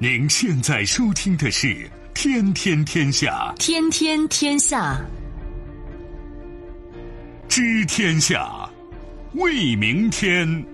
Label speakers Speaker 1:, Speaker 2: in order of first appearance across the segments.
Speaker 1: 您现在收听的是《天天天下》，
Speaker 2: 天天天下，
Speaker 1: 知天下，为明天。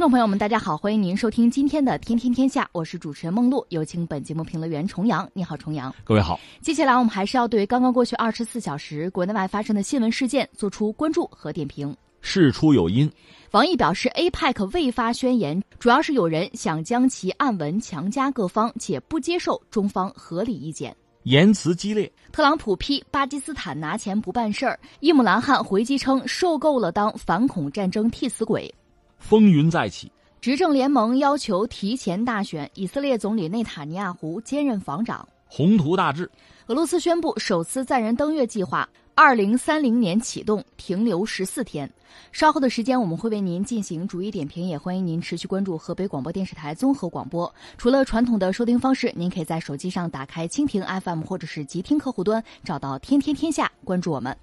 Speaker 3: 听众朋友们，大家好，欢迎您收听今天的《天天天下》，我是主持人梦露，有请本节目评论员重阳。你好，重阳。
Speaker 4: 各位好。
Speaker 3: 接下来我们还是要对刚刚过去二十四小时国内外发生的新闻事件做出关注和点评。
Speaker 4: 事出有因，
Speaker 3: 王毅表示，APEC 未发宣言，主要是有人想将其暗文强加各方，且不接受中方合理意见，
Speaker 4: 言辞激烈。
Speaker 3: 特朗普批巴基斯坦拿钱不办事儿，伊姆兰汗回击称受够了当反恐战争替死鬼。
Speaker 4: 风云再起，
Speaker 3: 执政联盟要求提前大选，以色列总理内塔尼亚胡兼任防长。
Speaker 4: 宏图大志，
Speaker 3: 俄罗斯宣布首次载人登月计划，二零三零年启动，停留十四天。稍后的时间我们会为您进行逐一点评，也欢迎您持续关注河北广播电视台综合广播。除了传统的收听方式，您可以在手机上打开蜻蜓 FM 或者是极听客户端，找到天天天下，关注我们。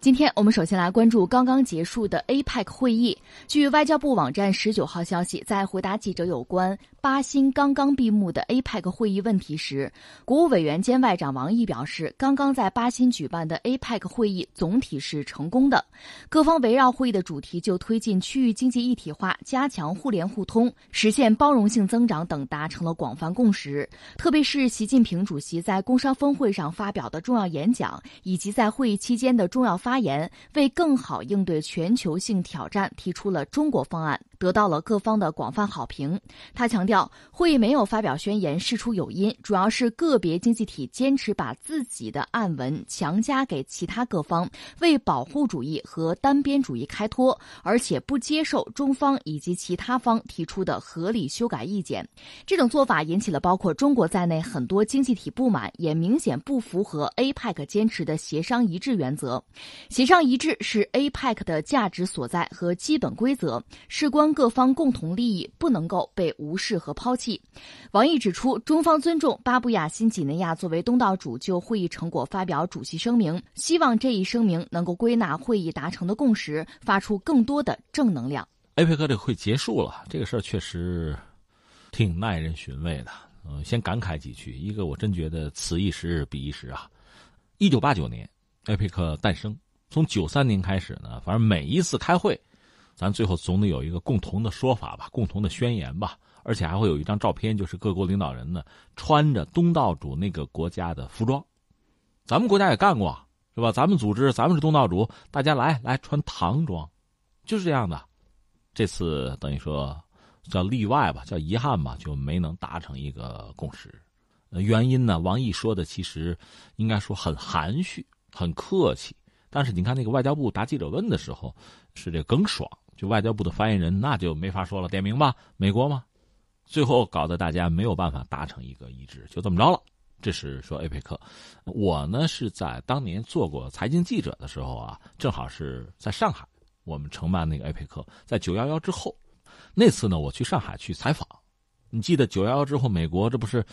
Speaker 3: 今天我们首先来关注刚刚结束的 APEC 会议。据外交部网站十九号消息，在回答记者有关巴新刚刚闭幕的 APEC 会议问题时，国务委员兼外长王毅表示，刚刚在巴新举办的 APEC 会议总体是成功的，各方围绕会议的主题就推进区域经济一体化、加强互联互通、实现包容性增长等达成了广泛共识。特别是习近平主席在工商峰会上发表的重要演讲，以及在会议期间的重要发言，为更好应对全球性挑战提出了中国方案，得到了各方的广泛好评。他强调，会议没有发表宣言，事出有因，主要是个别经济体坚持把自己的暗文强加给其他各方，为保护主义和单边主义开脱，而且不接受中方以及其他方提出的合理修改意见。这种做法引起了包括中国在内很多经济体不满，也明显不符合 APEC 坚持的协商一致原则。协商一致是 APEC 的价值所在和基本规则，事关各方共同利益，不能够被无视和抛弃。王毅指出，中方尊重巴布亚新几内亚作为东道主就会议成果发表主席声明，希望这一声明能够归纳会议达成的共识，发出更多的正能量。
Speaker 4: APEC 这会结束了，这个事儿确实挺耐人寻味的。嗯，先感慨几句，一个我真觉得此一时彼一时啊。一九八九年，APEC 诞生。从九三年开始呢，反正每一次开会，咱最后总得有一个共同的说法吧，共同的宣言吧，而且还会有一张照片，就是各国领导人呢穿着东道主那个国家的服装。咱们国家也干过，是吧？咱们组织，咱们是东道主，大家来来穿唐装，就是这样的。这次等于说叫例外吧，叫遗憾吧，就没能达成一个共识。原因呢，王毅说的其实应该说很含蓄，很客气。但是你看那个外交部答记者问的时候，是这耿爽，就外交部的发言人，那就没法说了，点名吧，美国吗？最后搞得大家没有办法达成一个一致，就这么着了。这是说 APEC，我呢是在当年做过财经记者的时候啊，正好是在上海，我们承办那个 APEC，在九幺幺之后，那次呢我去上海去采访，你记得九幺幺之后，美国这不是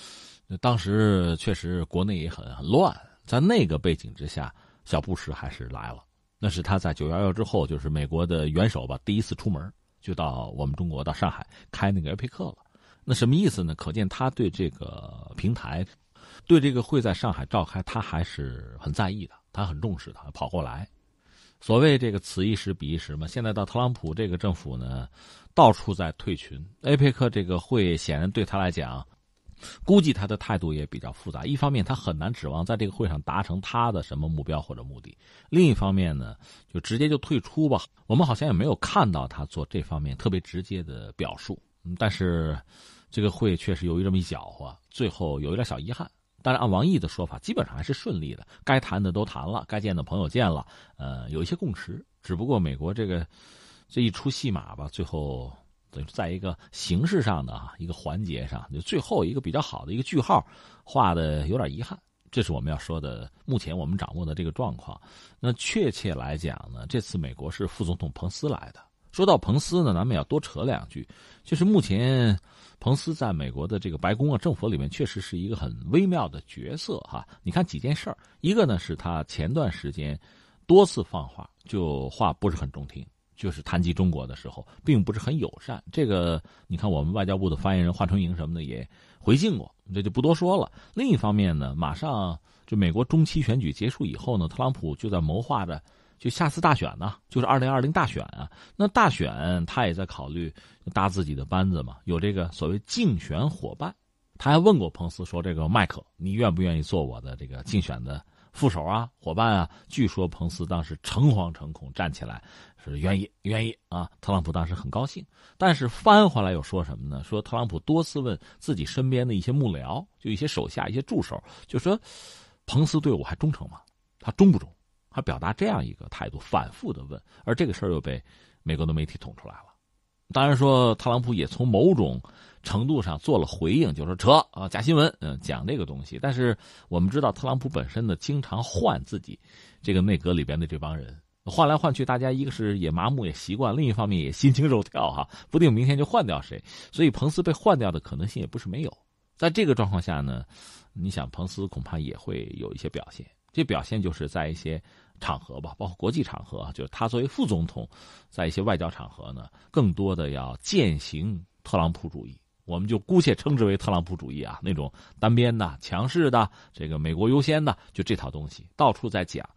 Speaker 4: 当时确实国内也很很乱，在那个背景之下。小布什还是来了，那是他在九幺幺之后，就是美国的元首吧，第一次出门就到我们中国，到上海开那个 APEC 了。那什么意思呢？可见他对这个平台，对这个会在上海召开，他还是很在意的，他很重视的，跑过来。所谓这个此一时彼一时嘛，现在到特朗普这个政府呢，到处在退群，APEC 这个会显然对他来讲。估计他的态度也比较复杂。一方面，他很难指望在这个会上达成他的什么目标或者目的；另一方面呢，就直接就退出吧。我们好像也没有看到他做这方面特别直接的表述。但是，这个会确实由于这么一搅和，最后有一点小遗憾。但是按王毅的说法，基本上还是顺利的，该谈的都谈了，该见的朋友见了，呃，有一些共识。只不过美国这个这一出戏码吧，最后。在一个形式上的啊一个环节上，就最后一个比较好的一个句号，画的有点遗憾。这是我们要说的，目前我们掌握的这个状况。那确切来讲呢，这次美国是副总统彭斯来的。说到彭斯呢，咱们要多扯两句，就是目前彭斯在美国的这个白宫啊政府里面，确实是一个很微妙的角色哈。你看几件事儿，一个呢是他前段时间多次放话，就话不是很中听，就是谈及中国的时候，并不是很友善。这个你看，我们外交部的发言人华春莹什么的也回敬过，这就不多说了。另一方面呢，马上就美国中期选举结束以后呢，特朗普就在谋划着。就下次大选呢，就是二零二零大选啊。那大选他也在考虑搭自己的班子嘛，有这个所谓竞选伙伴。他还问过彭斯说：“这个麦克，你愿不愿意做我的这个竞选的副手啊，伙伴啊？”据说彭斯当时诚惶诚恐，站起来是愿意，愿意啊。特朗普当时很高兴，但是翻回来又说什么呢？说特朗普多次问自己身边的一些幕僚，就一些手下、一些助手，就说：“彭斯对我还忠诚吗？他忠不忠？”他表达这样一个态度，反复的问，而这个事儿又被美国的媒体捅出来了。当然说，特朗普也从某种程度上做了回应，就说扯啊假新闻，嗯，讲这个东西。但是我们知道，特朗普本身呢，经常换自己这个内阁里边的这帮人，换来换去，大家一个是也麻木也习惯，另一方面也心惊肉跳哈，不定明天就换掉谁。所以彭斯被换掉的可能性也不是没有。在这个状况下呢，你想彭斯恐怕也会有一些表现，这表现就是在一些。场合吧，包括国际场合，就是他作为副总统，在一些外交场合呢，更多的要践行特朗普主义，我们就姑且称之为特朗普主义啊，那种单边的、强势的、这个美国优先的，就这套东西到处在讲。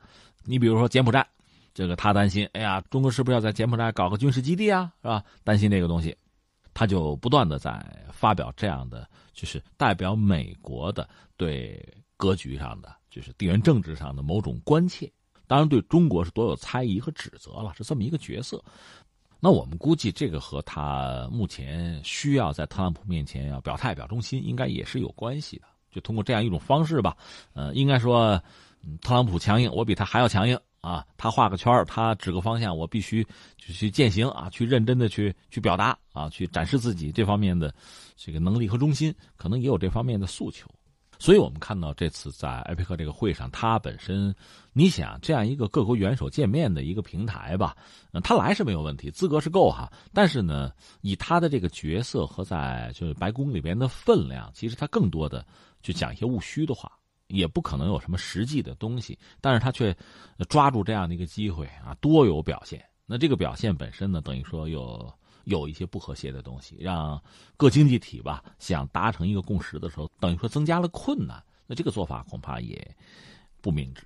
Speaker 4: 你比如说柬埔寨，这个他担心，哎呀，中国是不是要在柬埔寨搞个军事基地啊？是吧？担心这个东西，他就不断的在发表这样的，就是代表美国的对格局上的，就是地缘政治上的某种关切。当然，对中国是多有猜疑和指责了，是这么一个角色。那我们估计，这个和他目前需要在特朗普面前要表态、表忠心，应该也是有关系的。就通过这样一种方式吧，呃，应该说，特朗普强硬，我比他还要强硬啊！他画个圈他指个方向，我必须就去践行啊，去认真的去去表达啊，去展示自己这方面的这个能力和忠心，可能也有这方面的诉求。所以我们看到这次在埃佩克这个会上，他本身，你想这样一个各国元首见面的一个平台吧，他来是没有问题，资格是够哈。但是呢，以他的这个角色和在就是白宫里边的分量，其实他更多的就讲一些务虚的话，也不可能有什么实际的东西。但是他却抓住这样的一个机会啊，多有表现。那这个表现本身呢，等于说有。有一些不和谐的东西，让各经济体吧想达成一个共识的时候，等于说增加了困难。那这个做法恐怕也不明智。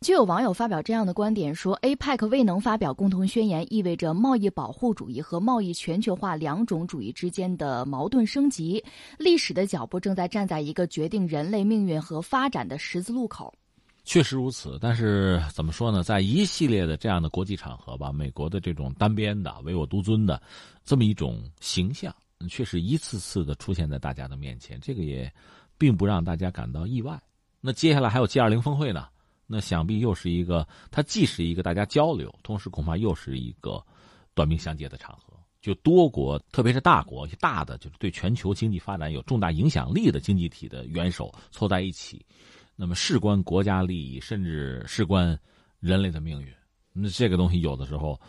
Speaker 3: 就有网友发表这样的观点说：“APEC 未能发表共同宣言，意味着贸易保护主义和贸易全球化两种主义之间的矛盾升级。历史的脚步正在站在一个决定人类命运和发展的十字路口。”
Speaker 4: 确实如此，但是怎么说呢？在一系列的这样的国际场合吧，美国的这种单边的、唯我独尊的这么一种形象，确实一次次的出现在大家的面前，这个也并不让大家感到意外。那接下来还有 G 二零峰会呢，那想必又是一个，它既是一个大家交流，同时恐怕又是一个短兵相接的场合。就多国，特别是大国，一些大的，就是对全球经济发展有重大影响力的经济体的元首凑在一起。那么事关国家利益，甚至事关人类的命运，那这个东西有的时候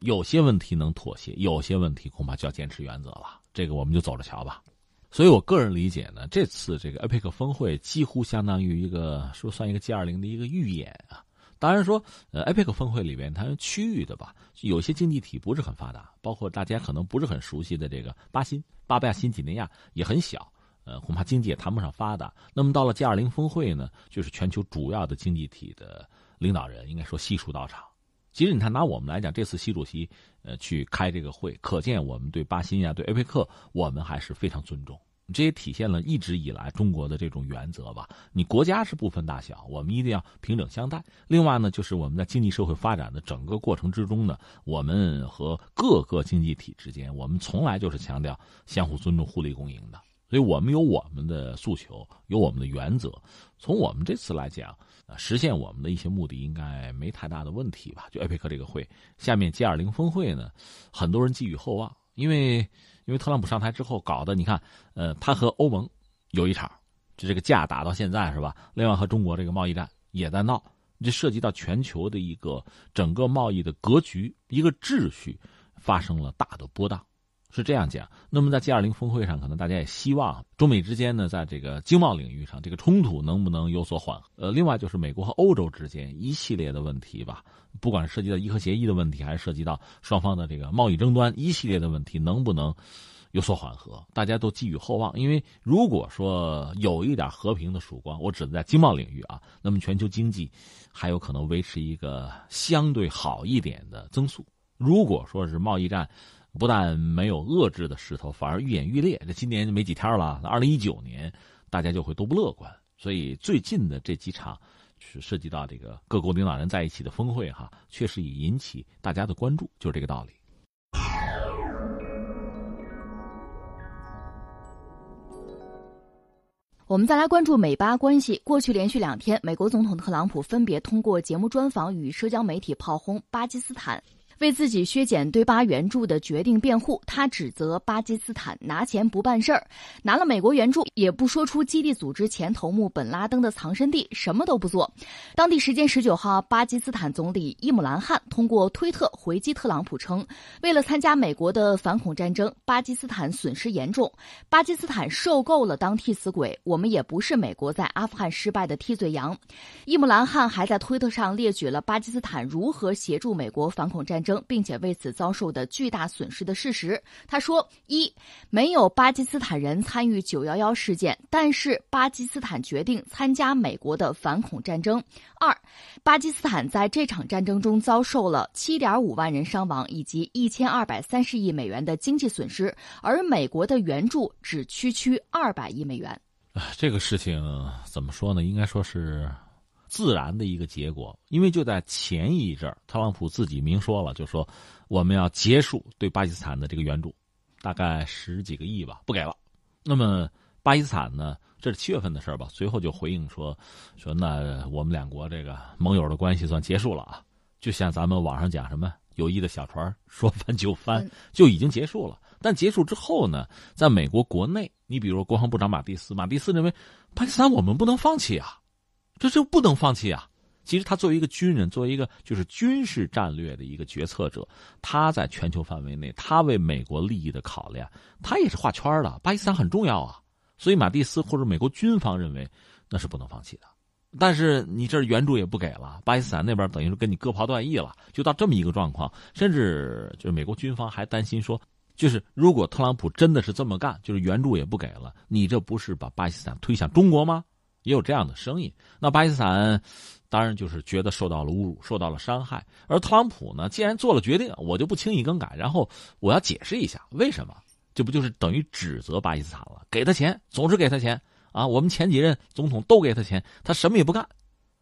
Speaker 4: 有些问题能妥协，有些问题恐怕就要坚持原则了。这个我们就走着瞧吧。所以我个人理解呢，这次这个 APEC 峰会几乎相当于一个说算一个 G20 的一个预演啊。当然说，呃，APEC 峰会里边它区域的吧，有些经济体不是很发达，包括大家可能不是很熟悉的这个巴新、巴布亚新几内亚也很小。呃，恐怕经济也谈不上发达。那么到了 G20 峰会呢，就是全球主要的经济体的领导人，应该说悉数到场。其实你看，拿我们来讲，这次习主席呃去开这个会，可见我们对巴新呀、对 APEC，我们还是非常尊重。这也体现了一直以来中国的这种原则吧。你国家是不分大小，我们一定要平等相待。另外呢，就是我们在经济社会发展的整个过程之中呢，我们和各个经济体之间，我们从来就是强调相互尊重、互利共赢的。所以我们有我们的诉求，有我们的原则。从我们这次来讲，啊，实现我们的一些目的应该没太大的问题吧？就 APEC 这个会，下面 G20 峰会呢，很多人寄予厚望，因为因为特朗普上台之后搞的，你看，呃，他和欧盟有一场，就这个架打到现在是吧？另外和中国这个贸易战也在闹，这涉及到全球的一个整个贸易的格局、一个秩序发生了大的波荡。是这样讲。那么在 G 二零峰会上，可能大家也希望中美之间呢，在这个经贸领域上，这个冲突能不能有所缓和？呃，另外就是美国和欧洲之间一系列的问题吧，不管涉及到伊核协议的问题，还是涉及到双方的这个贸易争端，一系列的问题能不能有所缓和？大家都寄予厚望。因为如果说有一点和平的曙光，我指的在经贸领域啊，那么全球经济还有可能维持一个相对好一点的增速。如果说是贸易战，不但没有遏制的势头，反而愈演愈烈。这今年就没几天了，二零一九年大家就会都不乐观。所以最近的这几场是涉及到这个各国领导人在一起的峰会，哈，确实也引起大家的关注，就是这个道理。
Speaker 3: 我们再来关注美巴关系。过去连续两天，美国总统特朗普分别通过节目专访与社交媒体炮轰巴基斯坦。为自己削减对巴援助的决定辩护，他指责巴基斯坦拿钱不办事儿，拿了美国援助也不说出基地组织前头目本拉登的藏身地，什么都不做。当地时间十九号，巴基斯坦总理伊姆兰汗通过推特回击特朗普称，为了参加美国的反恐战争，巴基斯坦损失严重，巴基斯坦受够了当替死鬼，我们也不是美国在阿富汗失败的替罪羊。伊姆兰汗还在推特上列举了巴基斯坦如何协助美国反恐战争。争并且为此遭受的巨大损失的事实。他说：一，没有巴基斯坦人参与九幺幺事件，但是巴基斯坦决定参加美国的反恐战争。二，巴基斯坦在这场战争中遭受了七点五万人伤亡以及一千二百三十亿美元的经济损失，而美国的援助只区区二百亿美元。
Speaker 4: 这个事情怎么说呢？应该说是。自然的一个结果，因为就在前一阵特朗普自己明说了，就说我们要结束对巴基斯坦的这个援助，大概十几个亿吧，不给了。那么巴基斯坦呢，这是七月份的事吧？随后就回应说，说那我们两国这个盟友的关系算结束了啊，就像咱们网上讲什么友谊的小船说翻就翻，就已经结束了。但结束之后呢，在美国国内，你比如国防部长马蒂斯，马蒂斯认为巴基斯坦我们不能放弃啊。这就不能放弃啊！其实他作为一个军人，作为一个就是军事战略的一个决策者，他在全球范围内，他为美国利益的考量，他也是画圈的。巴基斯坦很重要啊，所以马蒂斯或者美国军方认为那是不能放弃的。但是你这援助也不给了，巴基斯坦那边等于是跟你割袍断义了，就到这么一个状况。甚至就是美国军方还担心说，就是如果特朗普真的是这么干，就是援助也不给了，你这不是把巴基斯坦推向中国吗？也有这样的声音，那巴基斯坦当然就是觉得受到了侮辱，受到了伤害。而特朗普呢，既然做了决定，我就不轻易更改。然后我要解释一下为什么，这不就是等于指责巴基斯坦了？给他钱，总是给他钱啊！我们前几任总统都给他钱，他什么也不干。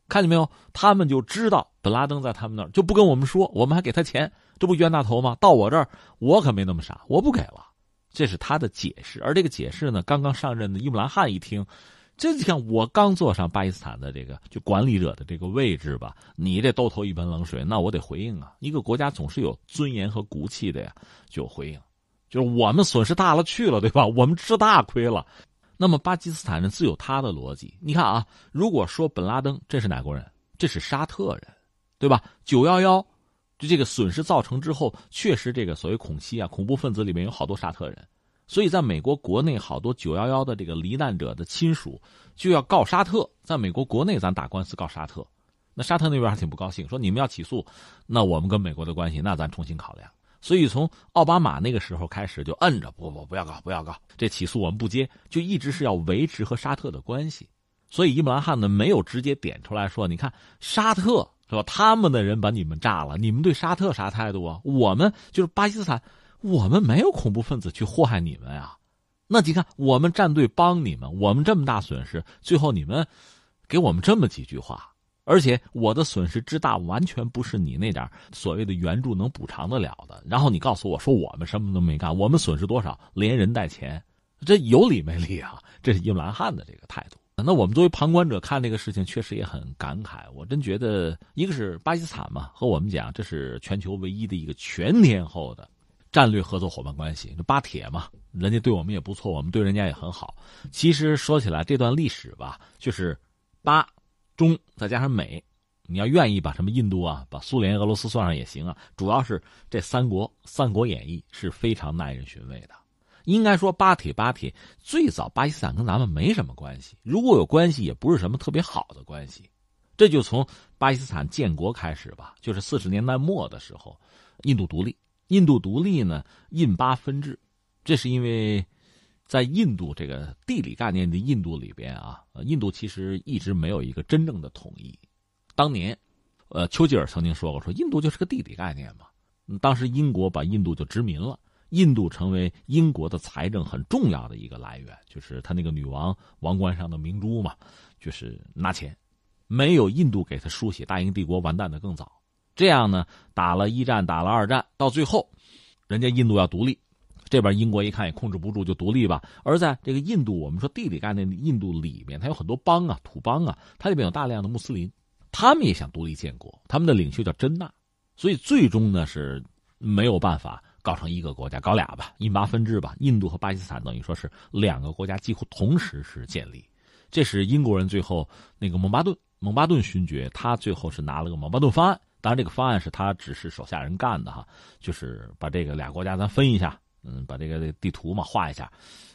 Speaker 4: 看见没有？他们就知道本拉登在他们那儿，就不跟我们说，我们还给他钱，这不冤大头吗？到我这儿，我可没那么傻，我不给了。这是他的解释。而这个解释呢，刚刚上任的伊姆兰汗一听。这就像我刚坐上巴基斯坦的这个就管理者的这个位置吧，你这兜头一盆冷水，那我得回应啊！一个国家总是有尊严和骨气的呀，就回应，就是我们损失大了去了，对吧？我们吃大亏了。那么巴基斯坦人自有他的逻辑。你看啊，如果说本拉登这是哪国人？这是沙特人，对吧？九幺幺，就这个损失造成之后，确实这个所谓恐袭啊，恐怖分子里面有好多沙特人。所以，在美国国内，好多九幺幺的这个罹难者的亲属就要告沙特。在美国国内，咱打官司告沙特，那沙特那边还挺不高兴，说你们要起诉，那我们跟美国的关系，那咱重新考量。所以，从奥巴马那个时候开始，就摁着不不不要告，不要告，这起诉我们不接，就一直是要维持和沙特的关系。所以，伊姆兰汗呢没有直接点出来说，你看沙特是吧？他们的人把你们炸了，你们对沙特啥态度啊？我们就是巴基斯坦。我们没有恐怖分子去祸害你们啊，那你看我们站队帮你们，我们这么大损失，最后你们给我们这么几句话，而且我的损失之大，完全不是你那点所谓的援助能补偿得了的。然后你告诉我说我们什么都没干，我们损失多少，连人带钱，这有理没理啊？这是伊兰汗的这个态度。那我们作为旁观者看这个事情，确实也很感慨。我真觉得，一个是巴基斯坦嘛，和我们讲，这是全球唯一的一个全天候的。战略合作伙伴关系，这巴铁嘛，人家对我们也不错，我们对人家也很好。其实说起来，这段历史吧，就是巴中再加上美，你要愿意把什么印度啊，把苏联、俄罗斯算上也行啊。主要是这三国，《三国演义》是非常耐人寻味的。应该说，巴铁巴铁最早，巴基斯坦跟咱们没什么关系。如果有关系，也不是什么特别好的关系。这就从巴基斯坦建国开始吧，就是四十年代末的时候，印度独立。印度独立呢，印巴分治，这是因为，在印度这个地理概念的印度里边啊，印度其实一直没有一个真正的统一。当年，呃，丘吉尔曾经说过，说印度就是个地理概念嘛。当时英国把印度就殖民了。印度成为英国的财政很重要的一个来源，就是他那个女王王冠上的明珠嘛，就是拿钱。没有印度给他输血，大英帝国完蛋的更早。这样呢，打了一战，打了二战，到最后，人家印度要独立，这边英国一看也控制不住，就独立吧。而在这个印度，我们说地理概念印度里面，它有很多邦啊，土邦啊，它里面有大量的穆斯林，他们也想独立建国，他们的领袖叫真纳，所以最终呢是没有办法。搞成一个国家，搞俩吧，印巴分治吧。印度和巴基斯坦等于说是两个国家，几乎同时是建立。这是英国人最后那个蒙巴顿，蒙巴顿勋爵，他最后是拿了个蒙巴顿方案。当然，这个方案是他只是手下人干的哈，就是把这个俩国家咱分一下，嗯，把这个地图嘛画一下，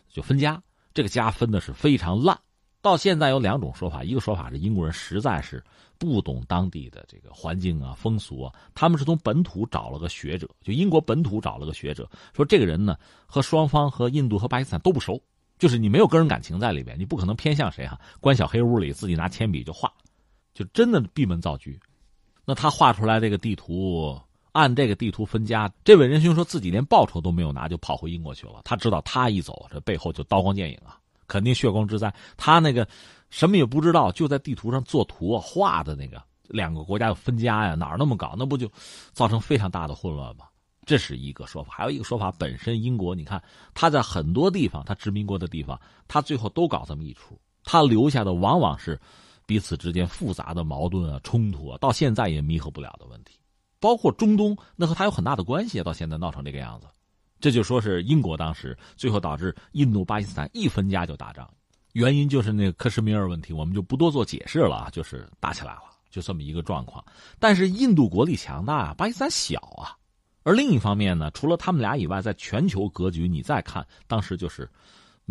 Speaker 4: 就分家。这个家分的是非常烂。到现在有两种说法，一个说法是英国人实在是不懂当地的这个环境啊、风俗啊，他们是从本土找了个学者，就英国本土找了个学者，说这个人呢和双方和印度和巴基斯坦都不熟，就是你没有个人感情在里边，你不可能偏向谁哈，关小黑屋里自己拿铅笔就画，就真的闭门造车。那他画出来这个地图，按这个地图分家，这位仁兄说自己连报酬都没有拿就跑回英国去了，他知道他一走，这背后就刀光剑影啊。肯定血光之灾。他那个什么也不知道，就在地图上做图画的那个两个国家分家呀，哪儿那么搞？那不就造成非常大的混乱吗？这是一个说法。还有一个说法，本身英国，你看他在很多地方，他殖民过的地方，他最后都搞这么一出。他留下的往往是彼此之间复杂的矛盾啊、冲突啊，到现在也弥合不了的问题。包括中东，那和他有很大的关系，到现在闹成这个样子。这就说是英国当时最后导致印度巴基斯坦一分家就打仗，原因就是那个克什米尔问题，我们就不多做解释了啊，就是打起来了，就这么一个状况。但是印度国力强大，巴基斯坦小啊。而另一方面呢，除了他们俩以外，在全球格局你再看，当时就是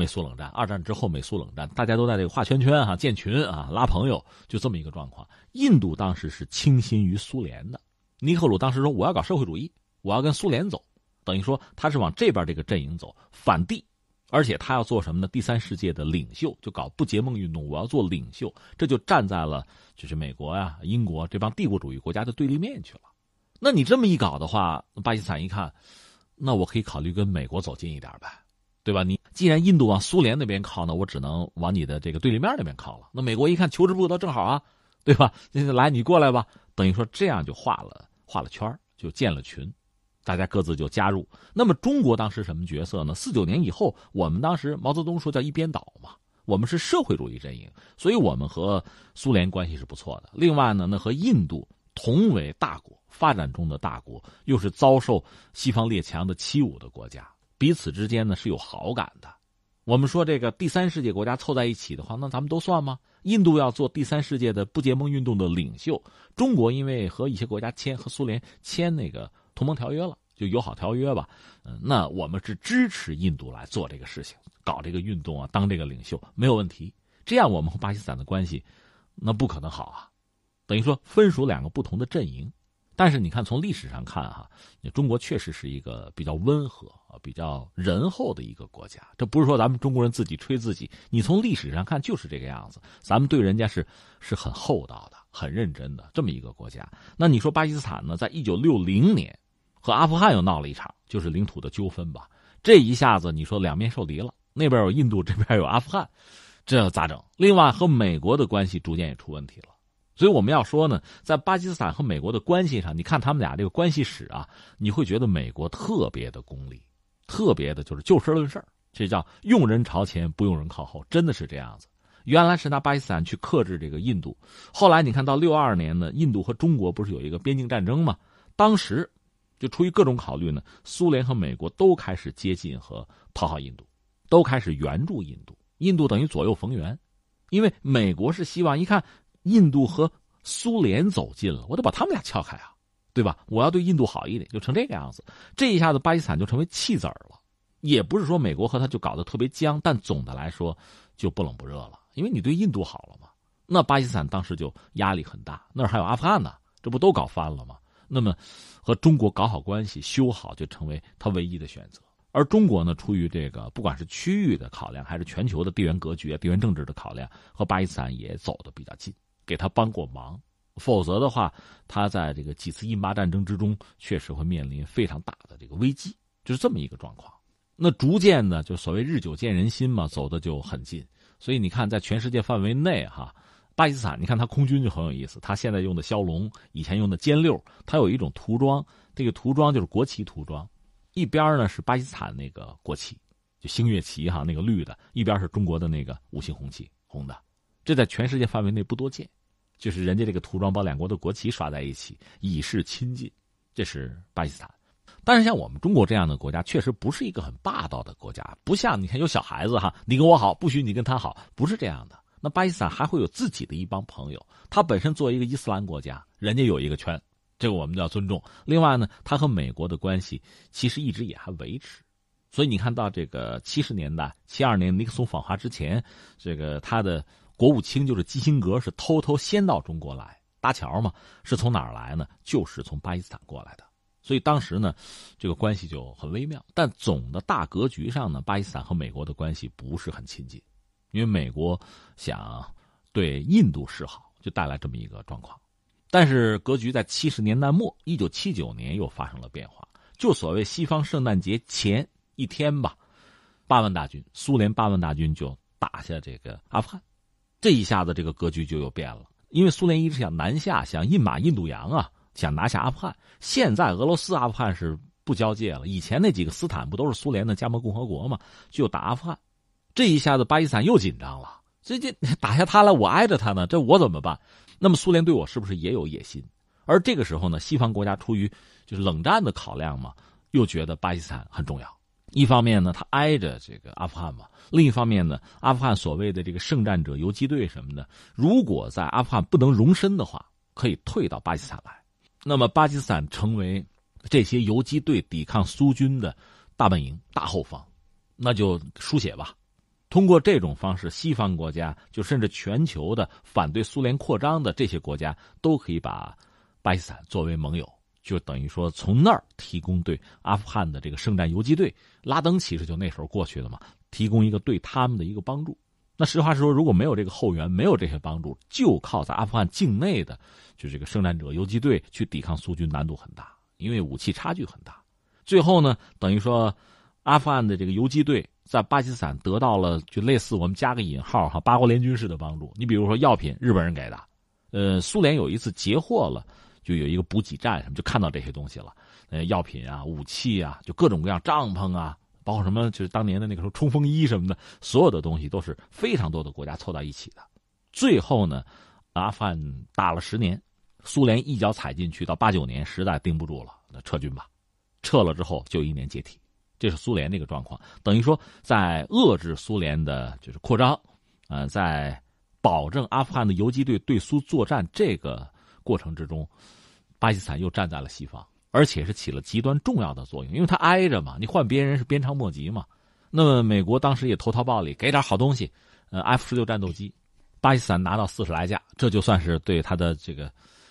Speaker 4: 美苏冷战，二战之后美苏冷战，大家都在这个画圈圈哈，建群啊，拉朋友，就这么一个状况。印度当时是倾心于苏联的，尼赫鲁当时说我要搞社会主义，我要跟苏联走。等于说他是往这边这个阵营走反帝，而且他要做什么呢？第三世界的领袖，就搞不结盟运动。我要做领袖，这就站在了就是美国呀、英国这帮帝国主义国家的对立面去了。那你这么一搞的话，巴基斯坦一看，那我可以考虑跟美国走近一点呗，对吧？你既然印度往苏联那边靠，呢我只能往你的这个对立面那边靠了。那美国一看求之不得，正好啊，对吧？来，你过来吧。等于说这样就画了画了圈就建了群。大家各自就加入。那么中国当时什么角色呢？四九年以后，我们当时毛泽东说叫一边倒嘛，我们是社会主义阵营，所以我们和苏联关系是不错的。另外呢，那和印度同为大国，发展中的大国，又是遭受西方列强的欺侮的国家，彼此之间呢是有好感的。我们说这个第三世界国家凑在一起的话，那咱们都算吗？印度要做第三世界的不结盟运动的领袖，中国因为和一些国家签和苏联签那个。同盟条约了，就友好条约吧。嗯，那我们是支持印度来做这个事情，搞这个运动啊，当这个领袖没有问题。这样我们和巴基斯坦的关系，那不可能好啊。等于说分属两个不同的阵营。但是你看，从历史上看哈，中国确实是一个比较温和啊、比较仁厚的一个国家。这不是说咱们中国人自己吹自己，你从历史上看就是这个样子。咱们对人家是是很厚道的、很认真的这么一个国家。那你说巴基斯坦呢？在一九六零年。和阿富汗又闹了一场，就是领土的纠纷吧。这一下子，你说两面受敌了，那边有印度，这边有阿富汗，这咋整？另外，和美国的关系逐渐也出问题了。所以我们要说呢，在巴基斯坦和美国的关系上，你看他们俩这个关系史啊，你会觉得美国特别的功利，特别的就是就事论事这叫用人朝前，不用人靠后，真的是这样子。原来是拿巴基斯坦去克制这个印度，后来你看到六二年呢，印度和中国不是有一个边境战争吗？当时。就出于各种考虑呢，苏联和美国都开始接近和讨好印度，都开始援助印度。印度等于左右逢源，因为美国是希望一看印度和苏联走近了，我得把他们俩撬开啊，对吧？我要对印度好一点，就成这个样子。这一下子，巴基斯坦就成为弃子了。也不是说美国和他就搞得特别僵，但总的来说就不冷不热了，因为你对印度好了嘛。那巴基斯坦当时就压力很大，那还有阿富汗呢，这不都搞翻了吗？那么和中国搞好关系、修好就成为他唯一的选择。而中国呢，出于这个不管是区域的考量，还是全球的地缘格局、地缘政治的考量，和巴基斯坦也走得比较近，给他帮过忙。否则的话，他在这个几次印巴战争之中，确实会面临非常大的这个危机，就是这么一个状况。那逐渐呢，就所谓日久见人心嘛，走的就很近。所以你看，在全世界范围内，哈。巴基斯坦，你看他空军就很有意思。他现在用的枭龙，以前用的歼六，它有一种涂装，这个涂装就是国旗涂装，一边呢是巴基斯坦那个国旗，就星月旗哈，那个绿的，一边是中国的那个五星红旗，红的。这在全世界范围内不多见，就是人家这个涂装把两国的国旗刷在一起，以示亲近。这是巴基斯坦。但是像我们中国这样的国家，确实不是一个很霸道的国家，不像你看有小孩子哈，你跟我好，不许你跟他好，不是这样的。那巴基斯坦还会有自己的一帮朋友，他本身作为一个伊斯兰国家，人家有一个圈，这个我们要尊重。另外呢，他和美国的关系其实一直也还维持，所以你看到这个七十年代，七二年尼克松访华之前，这个他的国务卿就是基辛格是偷偷先到中国来搭桥嘛，是从哪儿来呢？就是从巴基斯坦过来的，所以当时呢，这个关系就很微妙。但总的大格局上呢，巴基斯坦和美国的关系不是很亲近。因为美国想对印度示好，就带来这么一个状况。但是格局在七十年代末，一九七九年又发生了变化。就所谓西方圣诞节前一天吧，八万大军，苏联八万大军就打下这个阿富汗，这一下子这个格局就又变了。因为苏联一直想南下，想印马印度洋啊，想拿下阿富汗。现在俄罗斯阿富汗是不交界了，以前那几个斯坦不都是苏联的加盟共和国吗？就打阿富汗。这一下子，巴基斯坦又紧张了。这这打下他来，我挨着他呢，这我怎么办？那么苏联对我是不是也有野心？而这个时候呢，西方国家出于就是冷战的考量嘛，又觉得巴基斯坦很重要。一方面呢，他挨着这个阿富汗嘛；另一方面呢，阿富汗所谓的这个圣战者游击队什么的，如果在阿富汗不能容身的话，可以退到巴基斯坦来。那么巴基斯坦成为这些游击队抵抗苏军的大本营、大后方，那就书写吧。通过这种方式，西方国家就甚至全球的反对苏联扩张的这些国家，都可以把巴基斯坦作为盟友，就等于说从那儿提供对阿富汗的这个圣战游击队，拉登其实就那时候过去了嘛，提供一个对他们的一个帮助。那实话实说，如果没有这个后援，没有这些帮助，就靠在阿富汗境内的就这个圣战者游击队去抵抗苏军，难度很大，因为武器差距很大。最后呢，等于说阿富汗的这个游击队。在巴基斯坦得到了就类似我们加个引号哈八国联军式的帮助。你比如说药品，日本人给的，呃，苏联有一次截获了，就有一个补给站什么，就看到这些东西了，呃，药品啊，武器啊，就各种各样帐篷啊，包括什么就是当年的那个时候冲锋衣什么的，所有的东西都是非常多的国家凑到一起的。最后呢，阿富汗打了十年，苏联一脚踩进去，到八九年实在盯不住了，那撤军吧，撤了之后就一年解体。这是苏联那个状况，等于说在遏制苏联的就是扩张，呃，在保证阿富汗的游击队对苏作战这个过程之中，巴基斯坦又站在了西方，而且是起了极端重要的作用，因为他挨着嘛，你换别人是鞭长莫及嘛。那么美国当时也投桃报李，给点好东西，呃，F 十六战斗机，巴基斯坦拿到四十来架，这就算是对他的这个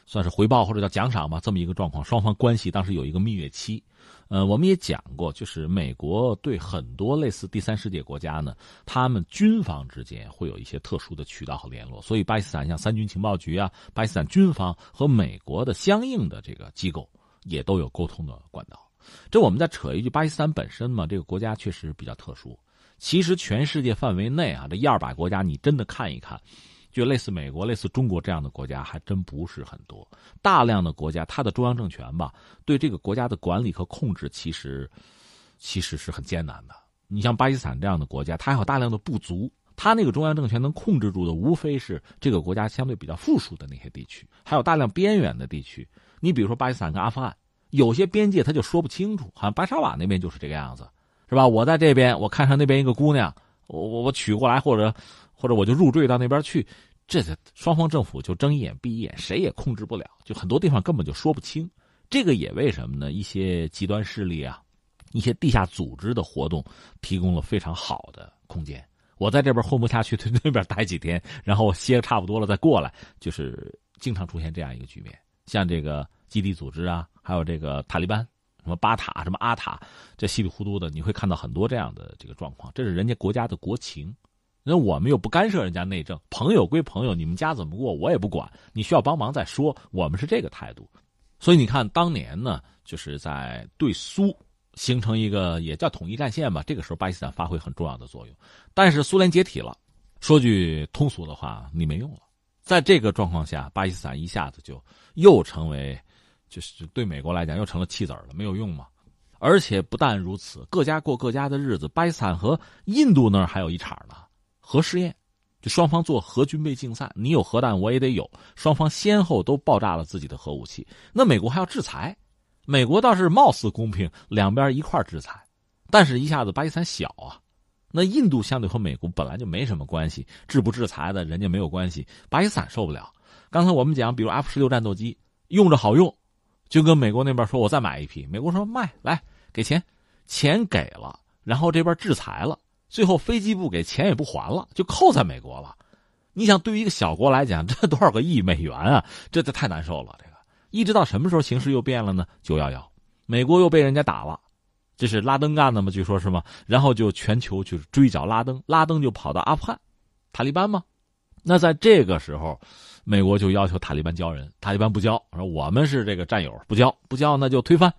Speaker 4: 算是回报或者叫奖赏吧，这么一个状况，双方关系当时有一个蜜月期。呃，我们也讲过，就是美国对很多类似第三世界国家呢，他们军方之间会有一些特殊的渠道和联络，所以巴基斯坦像三军情报局啊，巴基斯坦军方和美国的相应的这个机构也都有沟通的管道。这我们再扯一句，巴基斯坦本身嘛，这个国家确实比较特殊。其实全世界范围内啊，这一二百国家，你真的看一看。就类似美国、类似中国这样的国家还真不是很多。大量的国家，它的中央政权吧，对这个国家的管理和控制，其实其实是很艰难的。你像巴基斯坦这样的国家，它还有大量的不足，它那个中央政权能控制住的，无非是这个国家相对比较富庶的那些地区，还有大量边远的地区。你比如说巴基斯坦跟阿富汗，有些边界他就说不清楚，好像巴沙瓦那边就是这个样子，是吧？我在这边，我看上那边一个姑娘，我我我娶过来，或者。或者我就入赘到那边去，这双方政府就睁一眼闭一眼，谁也控制不了，就很多地方根本就说不清。这个也为什么呢？一些极端势力啊，一些地下组织的活动提供了非常好的空间。我在这边混不下去，在那边待几天，然后歇的差不多了再过来，就是经常出现这样一个局面。像这个基地组织啊，还有这个塔利班，什么巴塔、什么阿塔，这稀里糊涂的，你会看到很多这样的这个状况。这是人家国家的国情。那我们又不干涉人家内政，朋友归朋友，你们家怎么过我也不管，你需要帮忙再说。我们是这个态度，所以你看，当年呢，就是在对苏形成一个也叫统一战线吧。这个时候，巴基斯坦发挥很重要的作用。但是苏联解体了，说句通俗的话，你没用了。在这个状况下，巴基斯坦一下子就又成为，就是对美国来讲又成了弃子了，没有用嘛。而且不但如此，各家过各家的日子，巴基斯坦和印度那儿还有一场呢。核试验，就双方做核军备竞赛，你有核弹我也得有，双方先后都爆炸了自己的核武器。那美国还要制裁，美国倒是貌似公平，两边一块制裁，但是一下子巴基斯坦小啊，那印度相对和美国本来就没什么关系，制不制裁的人家没有关系，巴基斯坦受不了。刚才我们讲，比如 F 十六战斗机用着好用，就跟美国那边说，我再买一批，美国说卖来给钱，钱给了，然后这边制裁了。最后飞机不给钱也不还了，就扣在美国了。你想，对于一个小国来讲，这多少个亿美元啊？这这太难受了。这个一直到什么时候形势又变了呢？九幺幺，美国又被人家打了，这是拉登干的吗？据说是吗？然后就全球去追剿拉登，拉登就跑到阿富汗，塔利班吗？那在这个时候，美国就要求塔利班交人，塔利班不交，说我们是这个战友，不交不交，那就推翻。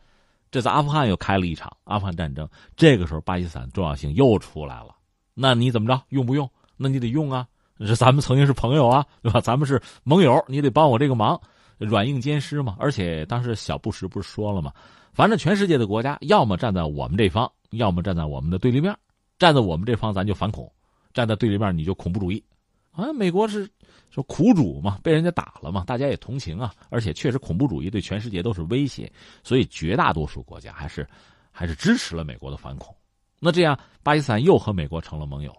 Speaker 4: 这在阿富汗又开了一场阿富汗战争，这个时候巴基斯坦重要性又出来了。那你怎么着？用不用？那你得用啊！是咱们曾经是朋友啊，对吧？咱们是盟友，你得帮我这个忙，软硬兼施嘛。而且当时小布什不是说了吗？反正全世界的国家，要么站在我们这方，要么站在我们的对立面。站在我们这方，咱就反恐；站在对立面，你就恐怖主义。啊，美国是。说苦主嘛，被人家打了嘛，大家也同情啊。而且确实恐怖主义对全世界都是威胁，所以绝大多数国家还是还是支持了美国的反恐。那这样，巴基斯坦又和美国成了盟友。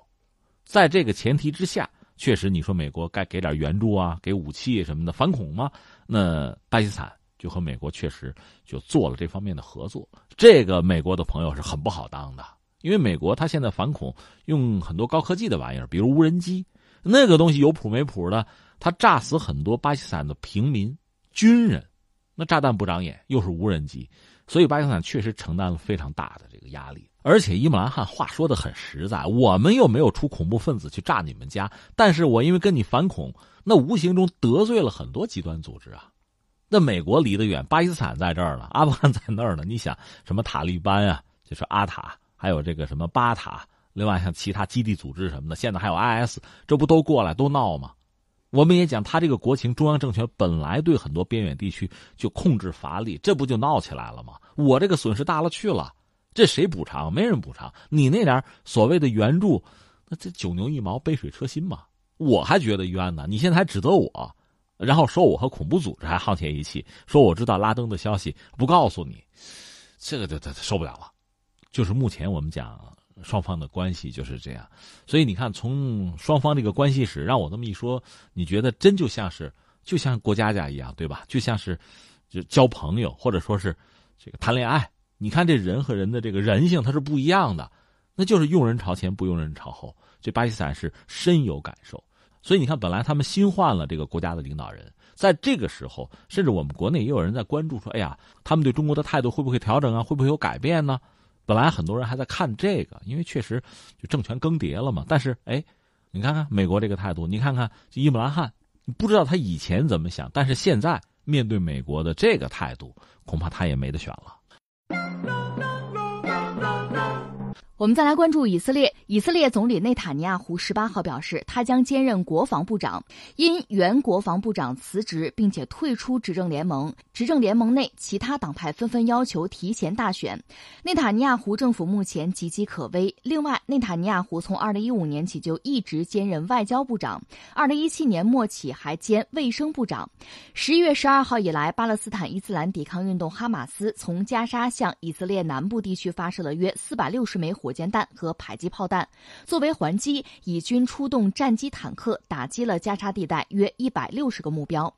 Speaker 4: 在这个前提之下，确实你说美国该给点援助啊，给武器什么的反恐吗？那巴基斯坦就和美国确实就做了这方面的合作。这个美国的朋友是很不好当的，因为美国他现在反恐用很多高科技的玩意儿，比如无人机。那个东西有谱没谱的，他炸死很多巴基斯坦的平民军人，那炸弹不长眼，又是无人机，所以巴基斯坦确实承担了非常大的这个压力。而且伊姆兰汗话说的很实在，我们又没有出恐怖分子去炸你们家，但是我因为跟你反恐，那无形中得罪了很多极端组织啊。那美国离得远，巴基斯坦在这儿呢，阿富汗在那儿呢。你想什么塔利班啊，就是阿塔，还有这个什么巴塔。另外，像其他基地组织什么的，现在还有 IS，这不都过来都闹吗？我们也讲，他这个国情，中央政权本来对很多边远地区就控制乏力，这不就闹起来了吗？我这个损失大了去了，这谁补偿？没人补偿。你那点所谓的援助，那这九牛一毛，杯水车薪嘛。我还觉得冤呢，你现在还指责我，然后说我和恐怖组织还沆瀣一气，说我知道拉登的消息不告诉你，这个就受不了了。就是目前我们讲。双方的关系就是这样，所以你看，从双方这个关系史，让我这么一说，你觉得真就像是就像过家家一样，对吧？就像是就交朋友，或者说是这个谈恋爱。你看这人和人的这个人性，它是不一样的，那就是用人朝前，不用人朝后。这巴基斯坦是深有感受，所以你看，本来他们新换了这个国家的领导人，在这个时候，甚至我们国内也有人在关注说：“哎呀，他们对中国的态度会不会调整啊？会不会有改变呢？”本来很多人还在看这个，因为确实就政权更迭了嘛。但是，哎，你看看美国这个态度，你看看伊姆兰汗，你不知道他以前怎么想，但是现在面对美国的这个态度，恐怕他也没得选了。
Speaker 3: 我们再来关注以色列。以色列总理内塔尼亚胡十八号表示，他将兼任国防部长，因原国防部长辞职并且退出执政联盟，执政联盟内其他党派纷纷要求提前大选。内塔尼亚胡政府目前岌岌可危。另外，内塔尼亚胡从二零一五年起就一直兼任外交部长，二零一七年末起还兼卫生部长。十一月十二号以来，巴勒斯坦伊斯兰抵抗运动哈马斯从加沙向以色列南部地区发射了约四百六十枚火。火箭弹和迫击炮弹。作为还击，以军出动战机、坦克打击了加沙地带约一百六十个目标。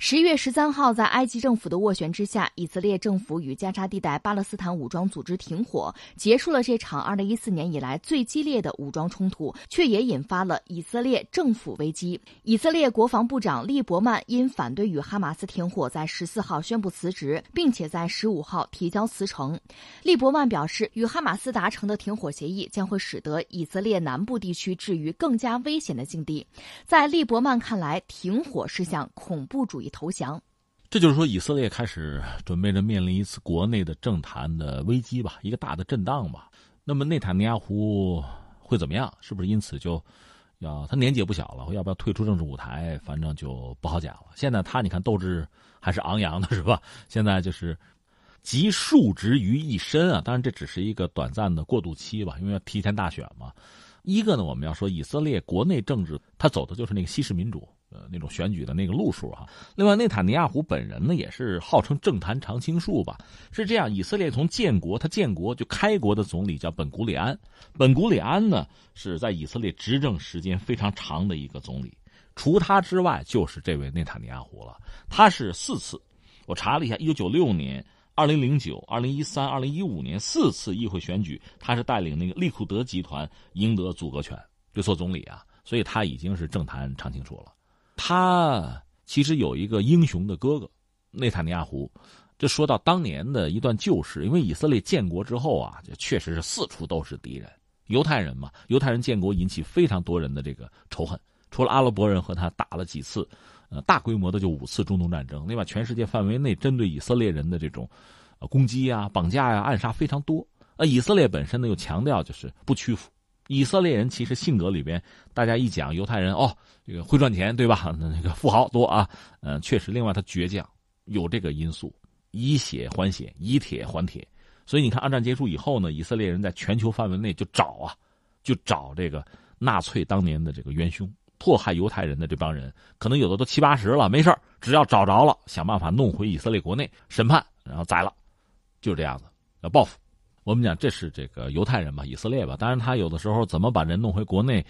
Speaker 3: 十一月十三号，在埃及政府的斡旋之下，以色列政府与加沙地带巴勒斯坦武装组织停火，结束了这场二零一四年以来最激烈的武装冲突，却也引发了以色列政府危机。以色列国防部长利伯曼因反对与哈马斯停火，在十四号宣布辞职，并且在十五号提交辞呈。利伯曼表示，与哈马斯达成的停火协议将会使得以色列南部地区置于更加危险的境地。在利伯曼看来，停火是向恐怖主义投降。
Speaker 4: 这就是说，以色列开始准备着面临一次国内的政坛的危机吧，一个大的震荡吧。那么内塔尼亚胡会怎么样？是不是因此就？要他年纪也不小了，要不要退出政治舞台？反正就不好讲了。现在他你看斗志还是昂扬的，是吧？现在就是集数职于一身啊！当然这只是一个短暂的过渡期吧，因为要提前大选嘛。一个呢，我们要说以色列国内政治，他走的就是那个西式民主。呃，那种选举的那个路数哈。另外，内塔尼亚胡本人呢，也是号称政坛常青树吧。是这样，以色列从建国，他建国就开国的总理叫本古里安。本古里安呢，是在以色列执政时间非常长的一个总理。除他之外，就是这位内塔尼亚胡了。他是四次，我查了一下，一九九六年、二零零九、二零一三、二零一五年四次议会选举，他是带领那个利库德集团赢得组阁权，就做总理啊。所以他已经是政坛常青树了。他其实有一个英雄的哥哥，内塔尼亚胡。这说到当年的一段旧事，因为以色列建国之后啊，就确实是四处都是敌人，犹太人嘛，犹太人建国引起非常多人的这个仇恨。除了阿拉伯人和他打了几次，呃，大规模的就五次中东战争，另外全世界范围内针对以色列人的这种，呃，攻击啊、绑架呀、暗杀非常多。呃，以色列本身呢又强调就是不屈服。以色列人其实性格里边，大家一讲犹太人哦，这个会赚钱，对吧？那个富豪多啊，嗯，确实。另外，他倔强，有这个因素，以血还血，以铁还铁。所以你看，二战结束以后呢，以色列人在全球范围内就找啊，就找这个纳粹当年的这个元凶，迫害犹太人的这帮人，可能有的都七八十了，没事只要找着了，想办法弄回以色列国内审判，然后宰了，就这样子，要报复。我们讲这是这个犹太人吧，以色列吧。当然，他有的时候怎么把人弄回国内，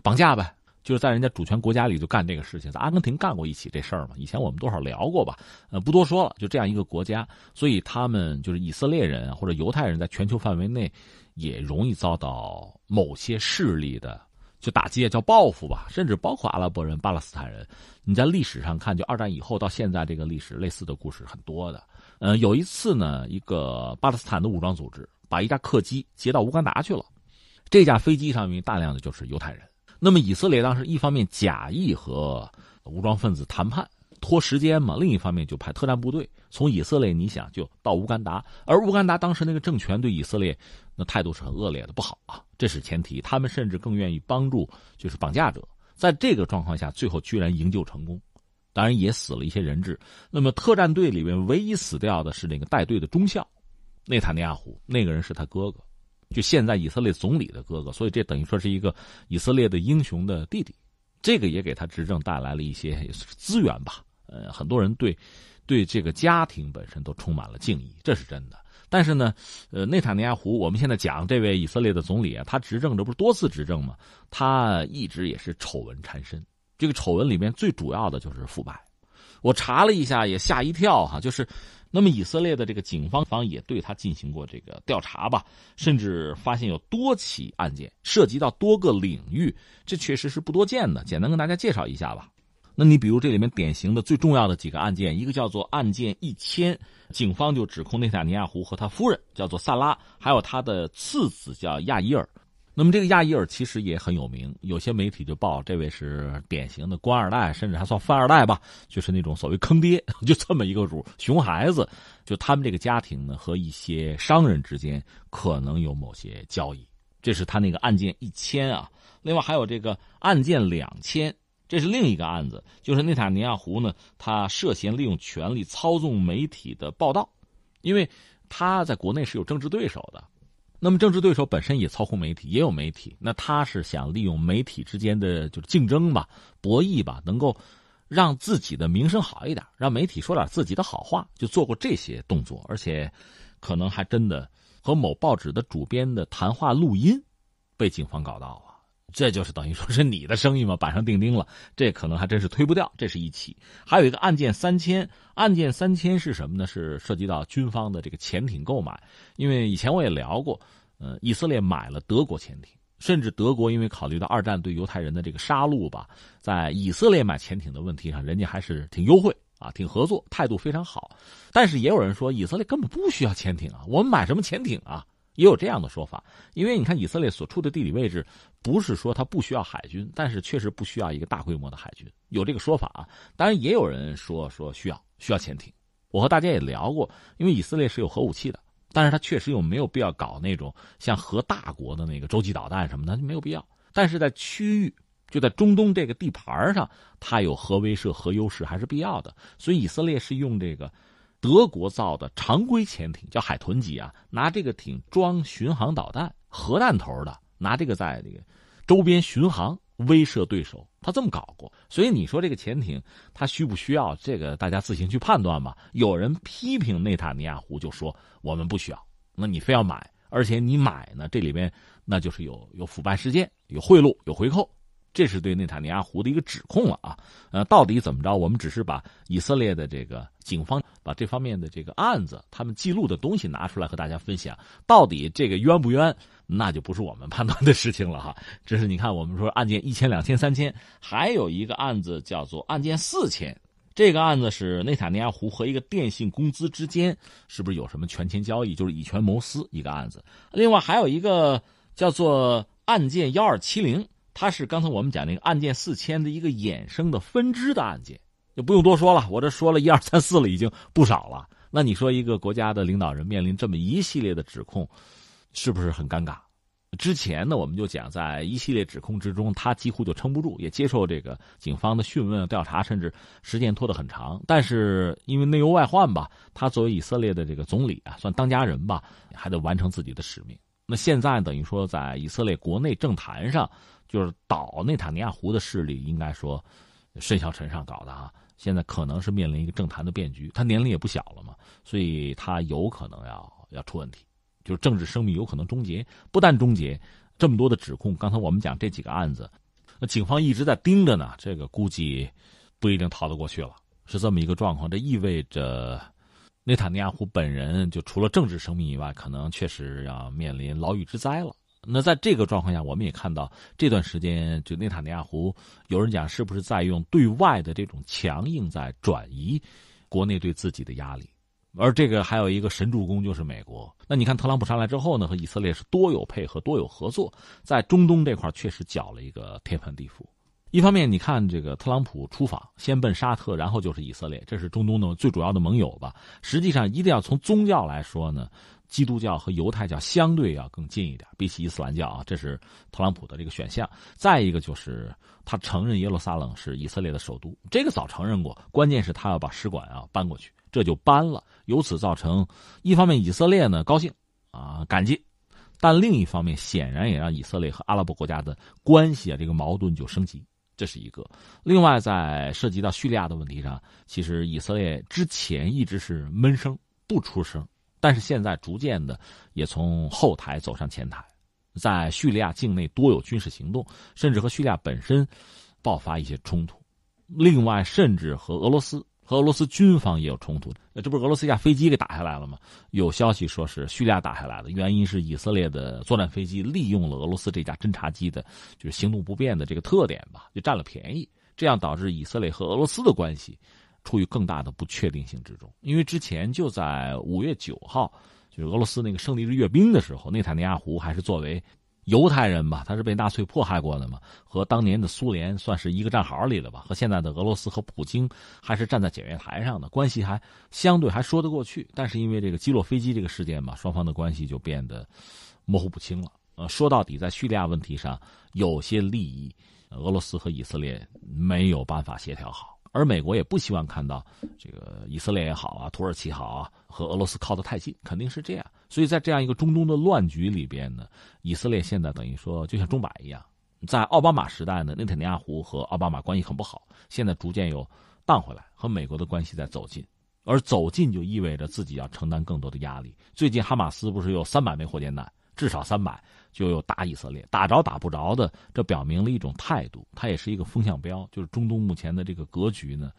Speaker 4: 绑架呗，就是在人家主权国家里就干这个事情。在阿根廷干过一起这事儿嘛，以前我们多少聊过吧，呃，不多说了。就这样一个国家，所以他们就是以色列人或者犹太人，在全球范围内也容易遭到某些势力的就打击，叫报复吧。甚至包括阿拉伯人、巴勒斯坦人，你在历史上看，就二战以后到现在这个历史类似的故事很多的。嗯，有一次呢，一个巴勒斯坦的武装组织。把一架客机劫到乌干达去了，这架飞机上面大量的就是犹太人。那么以色列当时一方面假意和武装分子谈判拖时间嘛，另一方面就派特战部队从以色列，你想就到乌干达，而乌干达当时那个政权对以色列那态度是很恶劣的，不好啊，这是前提。他们甚至更愿意帮助就是绑架者，在这个状况下，最后居然营救成功，当然也死了一些人质。那么特战队里面唯一死掉的是那个带队的中校。内塔尼亚胡那个人是他哥哥，就现在以色列总理的哥哥，所以这等于说是一个以色列的英雄的弟弟，这个也给他执政带来了一些资源吧。呃，很多人对对这个家庭本身都充满了敬意，这是真的。但是呢，呃，内塔尼亚胡，我们现在讲这位以色列的总理啊，他执政这不是多次执政吗？他一直也是丑闻缠身，这个丑闻里面最主要的就是腐败。我查了一下，也吓一跳哈，就是。那么，以色列的这个警方方也对他进行过这个调查吧，甚至发现有多起案件涉及到多个领域，这确实是不多见的。简单跟大家介绍一下吧。那你比如这里面典型的、最重要的几个案件，一个叫做案件一千，警方就指控内塔尼亚胡和他夫人叫做萨拉，还有他的次子叫亚伊尔。那么这个亚伊尔其实也很有名，有些媒体就报这位是典型的官二代，甚至还算富二代吧，就是那种所谓坑爹，就这么一个主熊孩子。就他们这个家庭呢，和一些商人之间可能有某些交易，这是他那个案件一千啊。另外还有这个案件两千，这是另一个案子，就是内塔尼亚胡呢，他涉嫌利用权力操纵媒体的报道，因为他在国内是有政治对手的。那么政治对手本身也操控媒体，也有媒体。那他是想利用媒体之间的就是竞争吧、博弈吧，能够让自己的名声好一点，让媒体说点自己的好话，就做过这些动作，而且可能还真的和某报纸的主编的谈话录音，被警方搞到了。这就是等于说是你的生意嘛，板上钉钉了。这可能还真是推不掉。这是一起，还有一个案件三千，案件三千是什么呢？是涉及到军方的这个潜艇购买。因为以前我也聊过，呃，以色列买了德国潜艇，甚至德国因为考虑到二战对犹太人的这个杀戮吧，在以色列买潜艇的问题上，人家还是挺优惠啊，挺合作，态度非常好。但是也有人说，以色列根本不需要潜艇啊，我们买什么潜艇啊？也有这样的说法，因为你看以色列所处的地理位置，不是说它不需要海军，但是确实不需要一个大规模的海军，有这个说法啊。当然也有人说说需要需要潜艇。我和大家也聊过，因为以色列是有核武器的，但是它确实又没有必要搞那种像核大国的那个洲际导弹什么的就，没有必要。但是在区域，就在中东这个地盘上，它有核威慑、核优势还是必要的。所以以色列是用这个。德国造的常规潜艇叫海豚级啊，拿这个艇装巡航导弹、核弹头的，拿这个在这个周边巡航威慑对手。他这么搞过，所以你说这个潜艇他需不需要？这个大家自行去判断吧。有人批评内塔尼亚胡就说我们不需要，那你非要买，而且你买呢，这里边那就是有有腐败事件、有贿赂、有回扣。这是对内塔尼亚胡的一个指控了啊，呃，到底怎么着？我们只是把以色列的这个警方把这方面的这个案子，他们记录的东西拿出来和大家分享。到底这个冤不冤，那就不是我们判断的事情了哈。这是你看，我们说案件一千、两千、三千，还有一个案子叫做案件四千。这个案子是内塔尼亚胡和一个电信公司之间是不是有什么权钱交易，就是以权谋私一个案子。另外还有一个叫做案件幺二七零。它是刚才我们讲那个案件四千的一个衍生的分支的案件，就不用多说了。我这说了一二三四了，已经不少了。那你说一个国家的领导人面临这么一系列的指控，是不是很尴尬？之前呢，我们就讲在一系列指控之中，他几乎就撑不住，也接受这个警方的讯问调查，甚至时间拖得很长。但是因为内忧外患吧，他作为以色列的这个总理啊，算当家人吧，还得完成自己的使命。那现在等于说，在以色列国内政坛上，就是倒内塔尼亚胡的势力，应该说甚嚣尘上搞的啊。现在可能是面临一个政坛的变局，他年龄也不小了嘛，所以他有可能要要出问题，就是政治生命有可能终结。不但终结，这么多的指控，刚才我们讲这几个案子，那警方一直在盯着呢，这个估计不一定逃得过去了，是这么一个状况。这意味着。内塔尼亚胡本人就除了政治生命以外，可能确实要面临牢狱之灾了。那在这个状况下，我们也看到这段时间，就内塔尼亚胡有人讲，是不是在用对外的这种强硬在转移国内对自己的压力？而这个还有一个神助攻，就是美国。那你看特朗普上来之后呢，和以色列是多有配合、多有合作，在中东这块确实搅了一个天翻地覆。一方面，你看这个特朗普出访，先奔沙特，然后就是以色列，这是中东的最主要的盟友吧？实际上，一定要从宗教来说呢，基督教和犹太教相对要更近一点，比起伊斯兰教啊，这是特朗普的这个选项。再一个就是他承认耶路撒冷是以色列的首都，这个早承认过，关键是他要把使馆啊搬过去，这就搬了，由此造成一方面以色列呢高兴啊感激，但另一方面显然也让以色列和阿拉伯国家的关系啊这个矛盾就升级。这是一个，另外在涉及到叙利亚的问题上，其实以色列之前一直是闷声不出声，但是现在逐渐的也从后台走上前台，在叙利亚境内多有军事行动，甚至和叙利亚本身爆发一些冲突，另外甚至和俄罗斯。和俄罗斯军方也有冲突，这不是俄罗斯一架飞机给打下来了吗？有消息说是叙利亚打下来的，原因是以色列的作战飞机利用了俄罗斯这架侦察机的，就是行动不便的这个特点吧，就占了便宜，这样导致以色列和俄罗斯的关系处于更大的不确定性之中。因为之前就在五月九号，就是俄罗斯那个胜利日阅兵的时候，内塔尼亚胡还是作为。犹太人吧，他是被纳粹迫害过的嘛，和当年的苏联算是一个战壕里了吧，和现在的俄罗斯和普京还是站在检阅台上的关系还相对还说得过去，但是因为这个击落飞机这个事件嘛，双方的关系就变得模糊不清了。呃，说到底，在叙利亚问题上，有些利益，俄罗斯和以色列没有办法协调好。而美国也不希望看到这个以色列也好啊，土耳其好啊，和俄罗斯靠得太近，肯定是这样。所以在这样一个中东的乱局里边呢，以色列现在等于说就像钟摆一样，在奥巴马时代呢，内塔尼亚胡和奥巴马关系很不好，现在逐渐又荡回来，和美国的关系在走近。而走近就意味着自己要承担更多的压力。最近哈马斯不是有三百枚火箭弹，至少三百就有打以色列，打着打不着的，这表明了一种态度，它也是一个风向标，就是中东目前的这个格局呢，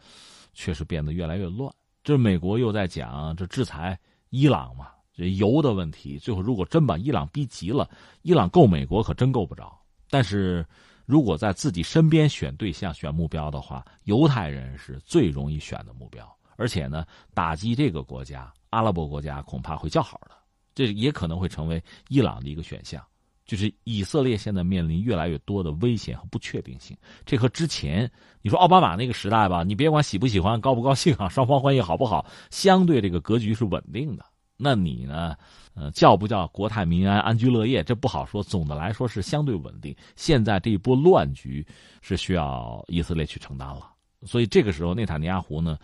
Speaker 4: 确实变得越来越乱。这美国又在讲这制裁伊朗嘛，这油的问题，最后如果真把伊朗逼急了，伊朗够美国可真够不着。但是。如果在自己身边选对象、选目标的话，犹太人是最容易选的目标。而且呢，打击这个国家，阿拉伯国家恐怕会较好的。这也可能会成为伊朗的一个选项。就是以色列现在面临越来越多的危险和不确定性。这和之前你说奥巴马那个时代吧，你别管喜不喜欢、高不高兴啊，双方关系好不好，相对这个格局是稳定的。那你呢？呃，叫不叫国泰民安、安居乐业，这不好说。总的来说是相对稳定。现在这一波乱局是需要以色列去承担了。所以这个时候，内塔尼亚胡呢，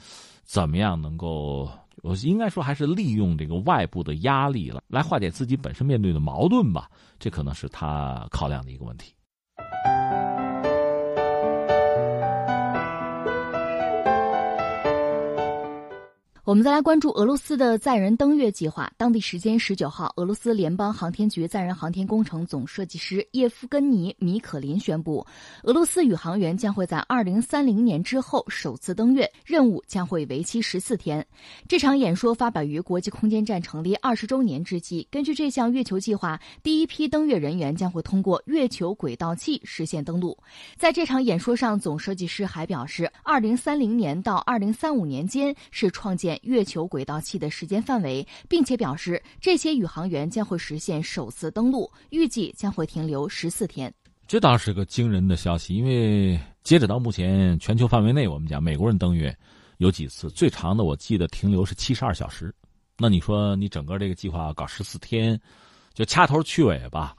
Speaker 4: 怎么样能够？我应该说还是利用这个外部的压力了，来化解自己本身面对的矛盾吧。这可能是他考量的一个问题。
Speaker 3: 我们再来关注俄罗斯的载人登月计划。当地时间十九号，俄罗斯联邦航天局载人航天工程总设计师叶夫根尼·米可林宣布，俄罗斯宇航员将会在二零三零年之后首次登月，任务将会为期十四天。这场演说发表于国际空间站成立二十周年之际。根据这项月球计划，第一批登月人员将会通过月球轨道器实现登陆。在这场演说上，总设计师还表示，二零三零年到二零三五年间是创建。月球轨道器的时间范围，并且表示这些宇航员将会实现首次登陆，预计将会停留十四天。
Speaker 4: 这倒是个惊人的消息，因为截止到目前，全球范围内，我们讲美国人登月有几次，最长的我记得停留是七十二小时。那你说你整个这个计划搞十四天，就掐头去尾吧，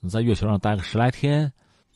Speaker 4: 你在月球上待个十来天。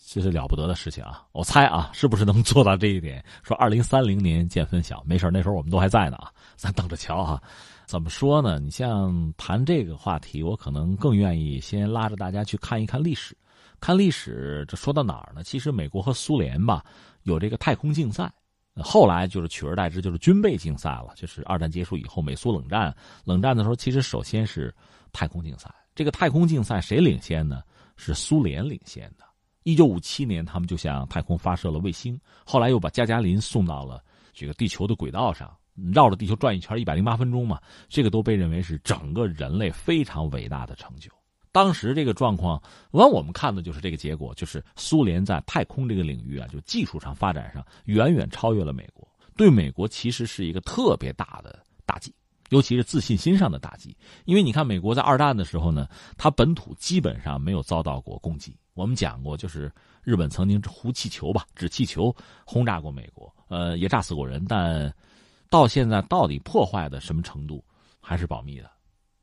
Speaker 4: 这是了不得的事情啊！我猜啊，是不是能做到这一点？说二零三零年见分晓，没事那时候我们都还在呢啊，咱等着瞧啊。怎么说呢？你像谈这个话题，我可能更愿意先拉着大家去看一看历史。看历史，这说到哪儿呢？其实美国和苏联吧，有这个太空竞赛，后来就是取而代之就是军备竞赛了。就是二战结束以后，美苏冷战，冷战的时候，其实首先是太空竞赛。这个太空竞赛谁领先呢？是苏联领先的。一九五七年，他们就向太空发射了卫星，后来又把加加林送到了这个地球的轨道上，绕着地球转一圈，一百零八分钟嘛，这个都被认为是整个人类非常伟大的成就。当时这个状况，完我们看的就是这个结果，就是苏联在太空这个领域啊，就技术上发展上远远超越了美国，对美国其实是一个特别大的打击。尤其是自信心上的打击，因为你看，美国在二战的时候呢，它本土基本上没有遭到过攻击。我们讲过，就是日本曾经呼气球吧，纸气球轰炸过美国，呃，也炸死过人，但到现在到底破坏的什么程度还是保密的。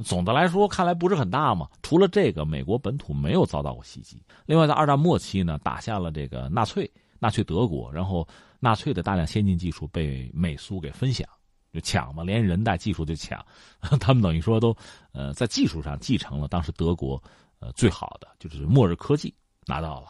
Speaker 4: 总的来说，看来不是很大嘛。除了这个，美国本土没有遭到过袭击。另外，在二战末期呢，打下了这个纳粹，纳粹德国，然后纳粹的大量先进技术被美苏给分享。就抢嘛，连人带技术就抢，他们等于说都，呃，在技术上继承了当时德国，呃，最好的就是末日科技拿到了，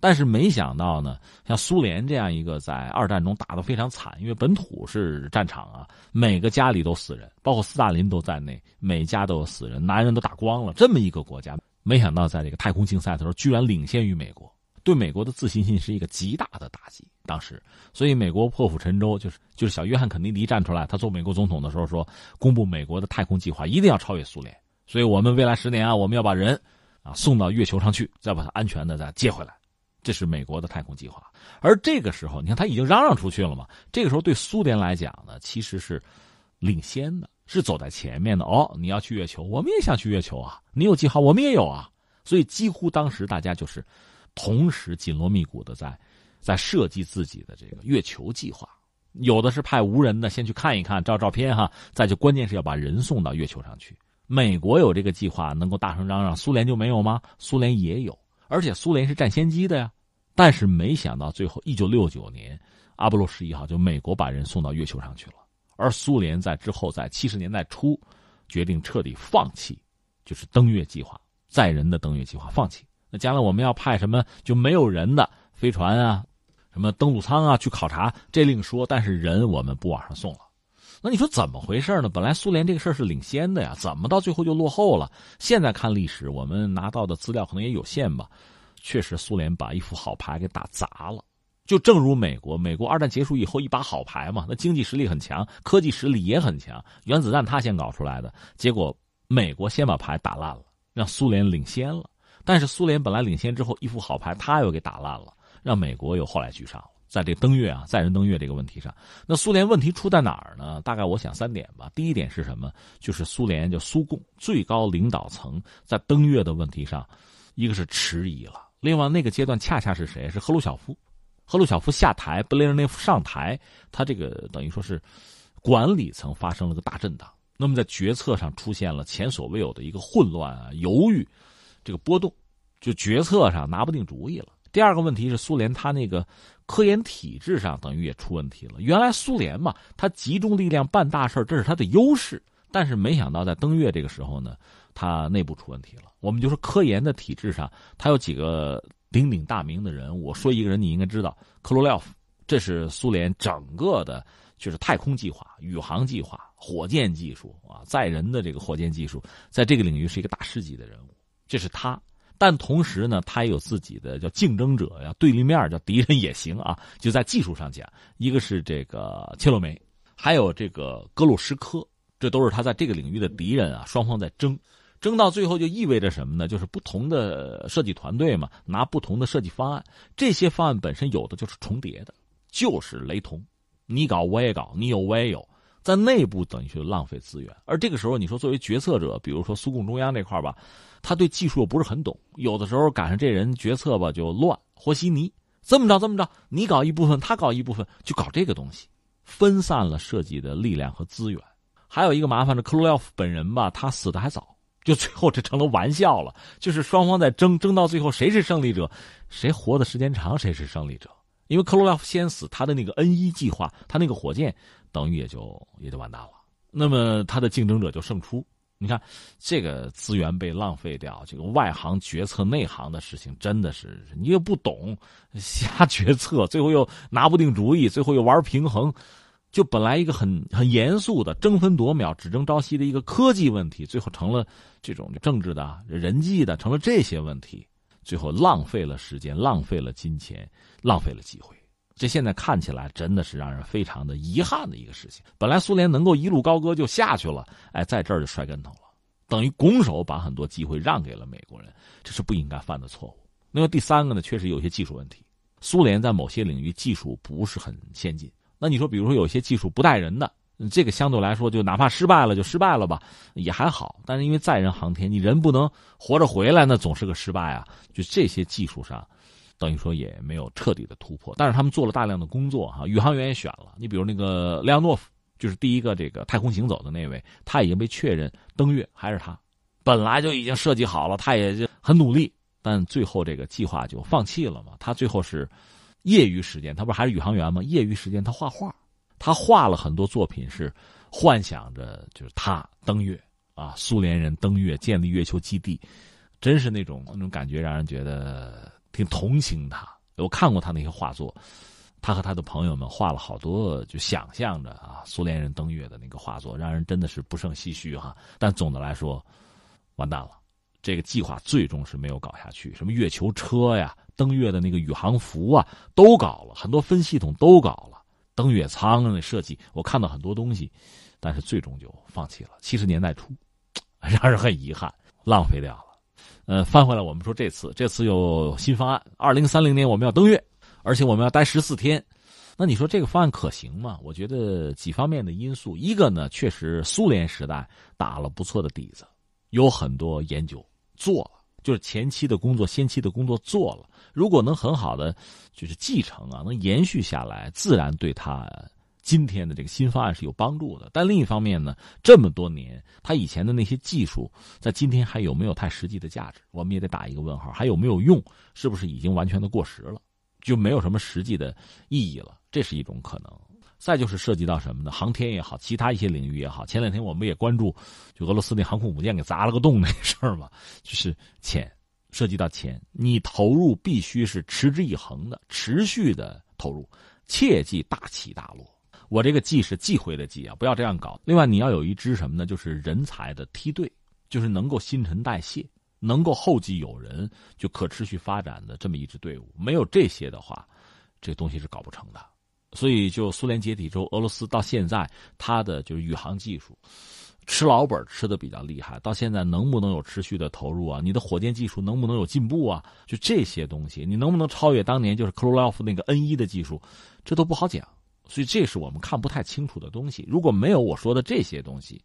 Speaker 4: 但是没想到呢，像苏联这样一个在二战中打得非常惨，因为本土是战场啊，每个家里都死人，包括斯大林都在内，每家都有死人，男人都打光了，这么一个国家，没想到在这个太空竞赛的时候，居然领先于美国。对美国的自信心是一个极大的打击，当时，所以美国破釜沉舟，就是就是小约翰肯尼迪站出来，他做美国总统的时候说，公布美国的太空计划一定要超越苏联，所以我们未来十年啊，我们要把人啊送到月球上去，再把它安全的再接回来，这是美国的太空计划。而这个时候，你看他已经嚷嚷出去了嘛，这个时候对苏联来讲呢，其实是领先的，是走在前面的。哦，你要去月球，我们也想去月球啊，你有计划，我们也有啊，所以几乎当时大家就是。同时紧锣密鼓的在，在设计自己的这个月球计划，有的是派无人的先去看一看，照照片哈，再就关键是要把人送到月球上去。美国有这个计划，能够大声嚷嚷，苏联就没有吗？苏联也有，而且苏联是占先机的呀。但是没想到最后，一九六九年阿波罗十一号就美国把人送到月球上去了，而苏联在之后在七十年代初决定彻底放弃，就是登月计划，载人的登月计划放弃。那将来我们要派什么就没有人的飞船啊，什么登陆舱啊去考察，这另说。但是人我们不往上送了，那你说怎么回事呢？本来苏联这个事儿是领先的呀，怎么到最后就落后了？现在看历史，我们拿到的资料可能也有限吧。确实，苏联把一副好牌给打砸了。就正如美国，美国二战结束以后一把好牌嘛，那经济实力很强，科技实力也很强，原子弹他先搞出来的，结果美国先把牌打烂了，让苏联领先了。但是苏联本来领先之后一副好牌，他又给打烂了，让美国又后来居上了。在这登月啊，载人登月这个问题上，那苏联问题出在哪儿呢？大概我想三点吧。第一点是什么？就是苏联就苏共最高领导层在登月的问题上，一个是迟疑了。另外那个阶段恰恰是谁？是赫鲁晓夫。赫鲁晓夫下台，布列日涅夫上台，他这个等于说是管理层发生了个大震荡。那么在决策上出现了前所未有的一个混乱啊、犹豫，这个波动，就决策上拿不定主意了。第二个问题是苏联他那个。科研体制上等于也出问题了。原来苏联嘛，它集中力量办大事这是它的优势。但是没想到在登月这个时候呢，它内部出问题了。我们就说科研的体制上，它有几个鼎鼎大名的人物。我说一个人你应该知道，克罗廖夫，这是苏联整个的，就是太空计划、宇航计划、火箭技术啊，载人的这个火箭技术，在这个领域是一个大师级的人物。这是他。但同时呢，他也有自己的叫竞争者呀，对立面叫敌人也行啊。就在技术上讲，一个是这个切洛梅，还有这个格鲁什科，这都是他在这个领域的敌人啊。双方在争，争到最后就意味着什么呢？就是不同的设计团队嘛，拿不同的设计方案，这些方案本身有的就是重叠的，就是雷同。你搞我也搞，你有我也有。在内部等于就浪费资源，而这个时候你说作为决策者，比如说苏共中央这块吧，他对技术又不是很懂，有的时候赶上这人决策吧就乱和稀泥，这么着这么着，你搞一部分，他搞一部分，就搞这个东西，分散了设计的力量和资源。还有一个麻烦的，克罗廖夫本人吧，他死的还早，就最后这成了玩笑了，就是双方在争，争到最后谁是胜利者，谁活的时间长谁是胜利者。因为克罗廖夫先死，他的那个 N 一计划，他那个火箭。等于也就也就完蛋了，那么他的竞争者就胜出。你看，这个资源被浪费掉，这个外行决策内行的事情，真的是你又不懂，瞎决策，最后又拿不定主意，最后又玩平衡，就本来一个很很严肃的争分夺秒、只争朝夕的一个科技问题，最后成了这种政治的、人际的，成了这些问题，最后浪费了时间，浪费了金钱，浪费了机会。这现在看起来真的是让人非常的遗憾的一个事情。本来苏联能够一路高歌就下去了，哎，在这儿就摔跟头了，等于拱手把很多机会让给了美国人，这是不应该犯的错误。那么第三个呢，确实有些技术问题。苏联在某些领域技术不是很先进。那你说，比如说有些技术不带人的，这个相对来说就哪怕失败了就失败了吧，也还好。但是因为载人航天，你人不能活着回来，那总是个失败啊。就这些技术上。等于说也没有彻底的突破，但是他们做了大量的工作哈，宇航员也选了。你比如那个莱昂诺夫，就是第一个这个太空行走的那位，他已经被确认登月，还是他，本来就已经设计好了，他也就很努力，但最后这个计划就放弃了嘛。他最后是业余时间，他不是还是宇航员吗？业余时间他画画，他画了很多作品，是幻想着就是他登月啊，苏联人登月建立月球基地，真是那种那种感觉，让人觉得。挺同情他，我看过他那些画作，他和他的朋友们画了好多，就想象着啊，苏联人登月的那个画作，让人真的是不胜唏嘘哈。但总的来说，完蛋了，这个计划最终是没有搞下去。什么月球车呀，登月的那个宇航服啊，都搞了很多分系统都搞了，登月舱那设计，我看到很多东西，但是最终就放弃了。七十年代初，让人很遗憾，浪费掉了。呃，翻回来，我们说这次，这次有新方案。二零三零年我们要登月，而且我们要待十四天。那你说这个方案可行吗？我觉得几方面的因素。一个呢，确实苏联时代打了不错的底子，有很多研究做了，就是前期的工作、先期的工作做了。如果能很好的就是继承啊，能延续下来，自然对他。今天的这个新方案是有帮助的，但另一方面呢，这么多年他以前的那些技术，在今天还有没有太实际的价值？我们也得打一个问号，还有没有用？是不是已经完全的过时了，就没有什么实际的意义了？这是一种可能。再就是涉及到什么呢？航天也好，其他一些领域也好。前两天我们也关注，就俄罗斯那航空母舰给砸了个洞那事儿嘛，就是钱，涉及到钱，你投入必须是持之以恒的、持续的投入，切忌大起大落。我这个忌是忌讳的忌啊，不要这样搞。另外，你要有一支什么呢？就是人才的梯队，就是能够新陈代谢、能够后继有人、就可持续发展的这么一支队伍。没有这些的话，这东西是搞不成的。所以，就苏联解体之后，俄罗斯到现在它的就是宇航技术吃老本吃的比较厉害。到现在能不能有持续的投入啊？你的火箭技术能不能有进步啊？就这些东西，你能不能超越当年就是克罗廖夫那个 N 一的技术，这都不好讲。所以这是我们看不太清楚的东西。如果没有我说的这些东西，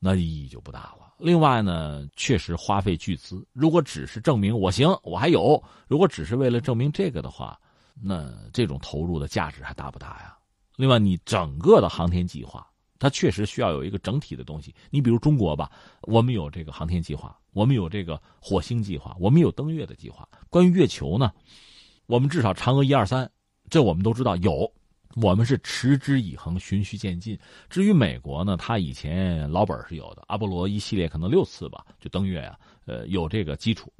Speaker 4: 那意义就不大了。另外呢，确实花费巨资。如果只是证明我行，我还有；如果只是为了证明这个的话，那这种投入的价值还大不大呀？另外，你整个的航天计划，它确实需要有一个整体的东西。你比如中国吧，我们有这个航天计划，我们有这个火星计划，我们有登月的计划。关于月球呢，我们至少嫦娥一二三，这我们都知道有。我们是持之以恒、循序渐进。至于美国呢，它以前老本是有的，阿波罗一系列可能六次吧，就登月呀，呃，有这个基础。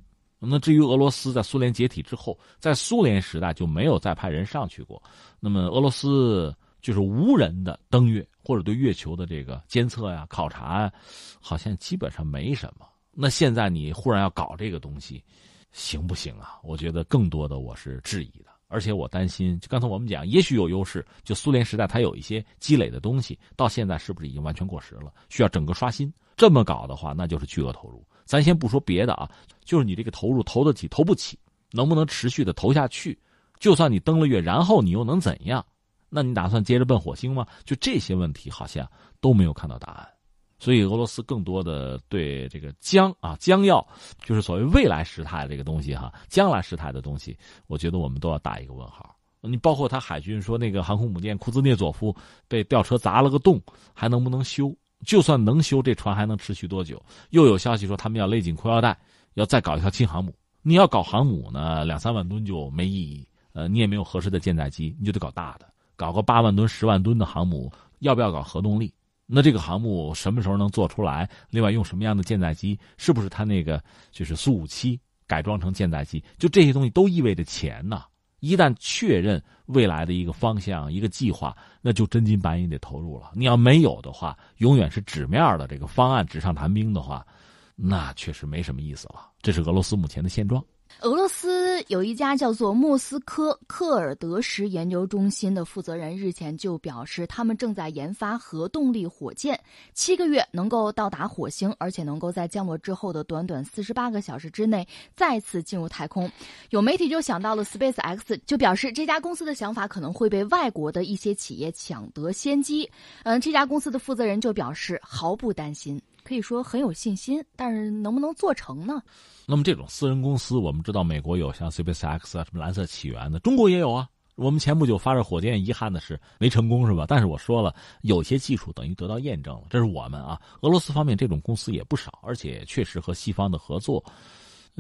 Speaker 4: 那至于俄罗斯，在苏联解体之后，在苏联时代就没有再派人上去过。那么俄罗斯就是无人的登月或者对月球的这个监测呀、考察，好像基本上没什么。那现在你忽然要搞这个东西，行不行啊？我觉得更多的我是质疑的。而且我担心，就刚才我们讲，也许有优势，就苏联时代它有一些积累的东西，到现在是不是已经完全过时了？需要整个刷新。这么搞的话，那就是巨额投入。咱先不说别的啊，就是你这个投入投得起，投不起，能不能持续的投下去？就算你登了月，然后你又能怎样？那你打算接着奔火星吗？就这些问题，好像都没有看到答案。所以俄罗斯更多的对这个将啊将要，就是所谓未来时态这个东西哈，将来时态的东西，我觉得我们都要打一个问号。你包括他海军说那个航空母舰库兹涅佐夫被吊车砸了个洞，还能不能修？就算能修，这船还能持续多久？又有消息说他们要勒紧裤腰带，要再搞一条新航母。你要搞航母呢，两三万吨就没意义。呃，你也没有合适的舰载机，你就得搞大的，搞个八万吨、十万吨的航母。要不要搞核动力？那这个航母什么时候能做出来？另外用什么样的舰载机？是不是它那个就是苏五七改装成舰载机？就这些东西都意味着钱呐。一旦确认未来的一个方向、一个计划，那就真金白银得投入了。你要没有的话，永远是纸面的这个方案，纸上谈兵的话，那确实没什么意思了。这是俄罗斯目前的现状。
Speaker 3: 俄罗斯有一家叫做莫斯科科尔德什研究中心的负责人日前就表示，他们正在研发核动力火箭，七个月能够到达火星，而且能够在降落之后的短短四十八个小时之内再次进入太空。有媒体就想到了 Space X，就表示这家公司的想法可能会被外国的一些企业抢得先机。嗯，这家公司的负责人就表示毫不担心。可以说很有信心，但是能不能做成呢？
Speaker 4: 那么这种私人公司，我们知道美国有像 SpaceX 啊，什么蓝色起源的，中国也有啊。我们前不久发射火箭，遗憾的是没成功，是吧？但是我说了，有些技术等于得到验证了。这是我们啊，俄罗斯方面这种公司也不少，而且确实和西方的合作，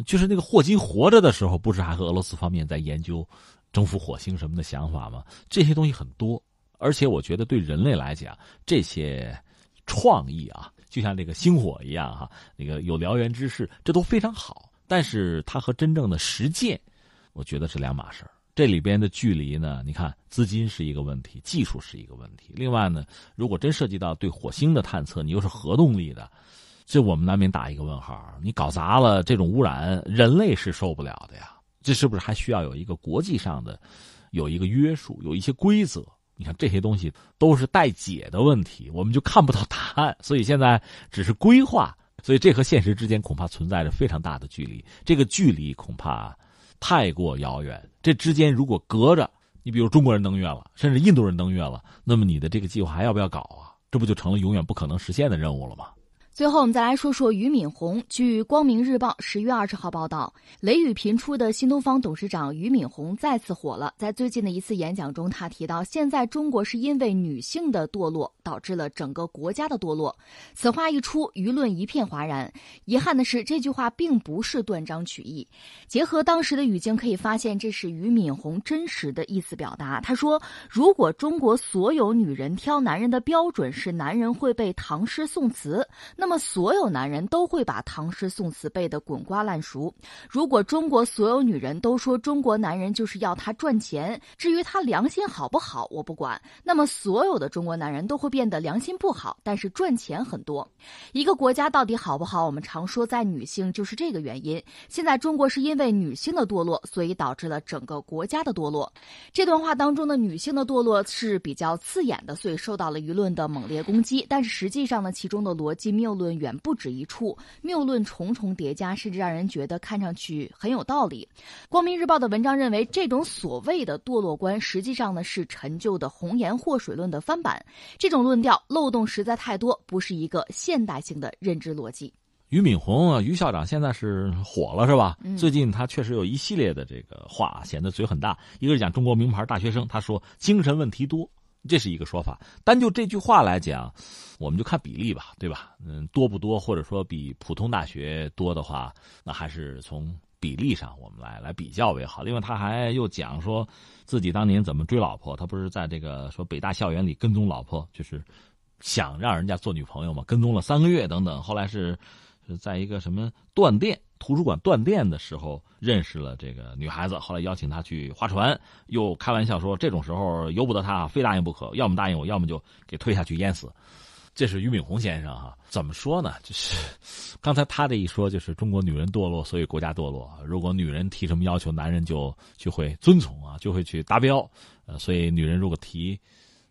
Speaker 4: 就是那个霍金活着的时候，不是还和俄罗斯方面在研究征服火星什么的想法吗？这些东西很多，而且我觉得对人类来讲，这些创意啊。就像这个星火一样哈，那个有燎原之势，这都非常好。但是它和真正的实践，我觉得是两码事这里边的距离呢，你看资金是一个问题，技术是一个问题。另外呢，如果真涉及到对火星的探测，你又是核动力的，这我们难免打一个问号。你搞砸了这种污染，人类是受不了的呀。这是不是还需要有一个国际上的有一个约束，有一些规则？你看这些东西都是待解的问题，我们就看不到答案，所以现在只是规划，所以这和现实之间恐怕存在着非常大的距离，这个距离恐怕太过遥远。这之间如果隔着，你比如中国人登月了，甚至印度人登月了，那么你的这个计划还要不要搞啊？这不就成了永远不可能实现的任务了吗？
Speaker 3: 最后，我们再来说说俞敏洪。据《光明日报》十月二十号报道，雷雨频出的新东方董事长俞敏洪再次火了。在最近的一次演讲中，他提到，现在中国是因为女性的堕落导致了整个国家的堕落。此话一出，舆论一片哗然。遗憾的是，这句话并不是断章取义。结合当时的语境，可以发现这是俞敏洪真实的意思表达。他说：“如果中国所有女人挑男人的标准是男人会背唐诗宋词，那么所有男人都会把唐诗宋词背得滚瓜烂熟。如果中国所有女人都说中国男人就是要他赚钱，至于他良心好不好，我不管，那么所有的中国男人都会变得良心不好，但是赚钱很多。一个国家到底好不好？我们常说在女性，就是这个原因。现在中国是因为女性的堕落，所以导致了整个国家的堕落。这段话当中的女性的堕落是比较刺眼的，所以受到了舆论的猛烈攻击。但是实际上呢，其中的逻辑谬论远不止一处，谬论重重叠加，甚至让人觉得看上去很有道理。光明日报的文章认为，这种所谓的堕落观，实际上呢是陈旧的红颜祸水论的翻版。这种论调漏洞实在太多，不是一个现代性的认知逻辑。
Speaker 4: 俞敏洪啊，俞校长现在是火了是吧？最近他确实有一系列的这个话，显得嘴很大。一个是讲中国名牌大学生，他说精神问题多，这是一个说法。单就这句话来讲，我们就看比例吧，对吧？嗯，多不多，或者说比普通大学多的话，那还是从比例上我们来来比较为好。另外，他还又讲说自己当年怎么追老婆，他不是在这个说北大校园里跟踪老婆，就是想让人家做女朋友嘛，跟踪了三个月等等，后来是。在一个什么断电图书馆断电的时候认识了这个女孩子，后来邀请她去划船，又开玩笑说这种时候由不得她，非答应不可，要么答应我，要么就给推下去淹死。这是俞敏洪先生哈，怎么说呢？就是刚才他这一说，就是中国女人堕落，所以国家堕落。如果女人提什么要求，男人就就会遵从啊，就会去达标。呃，所以女人如果提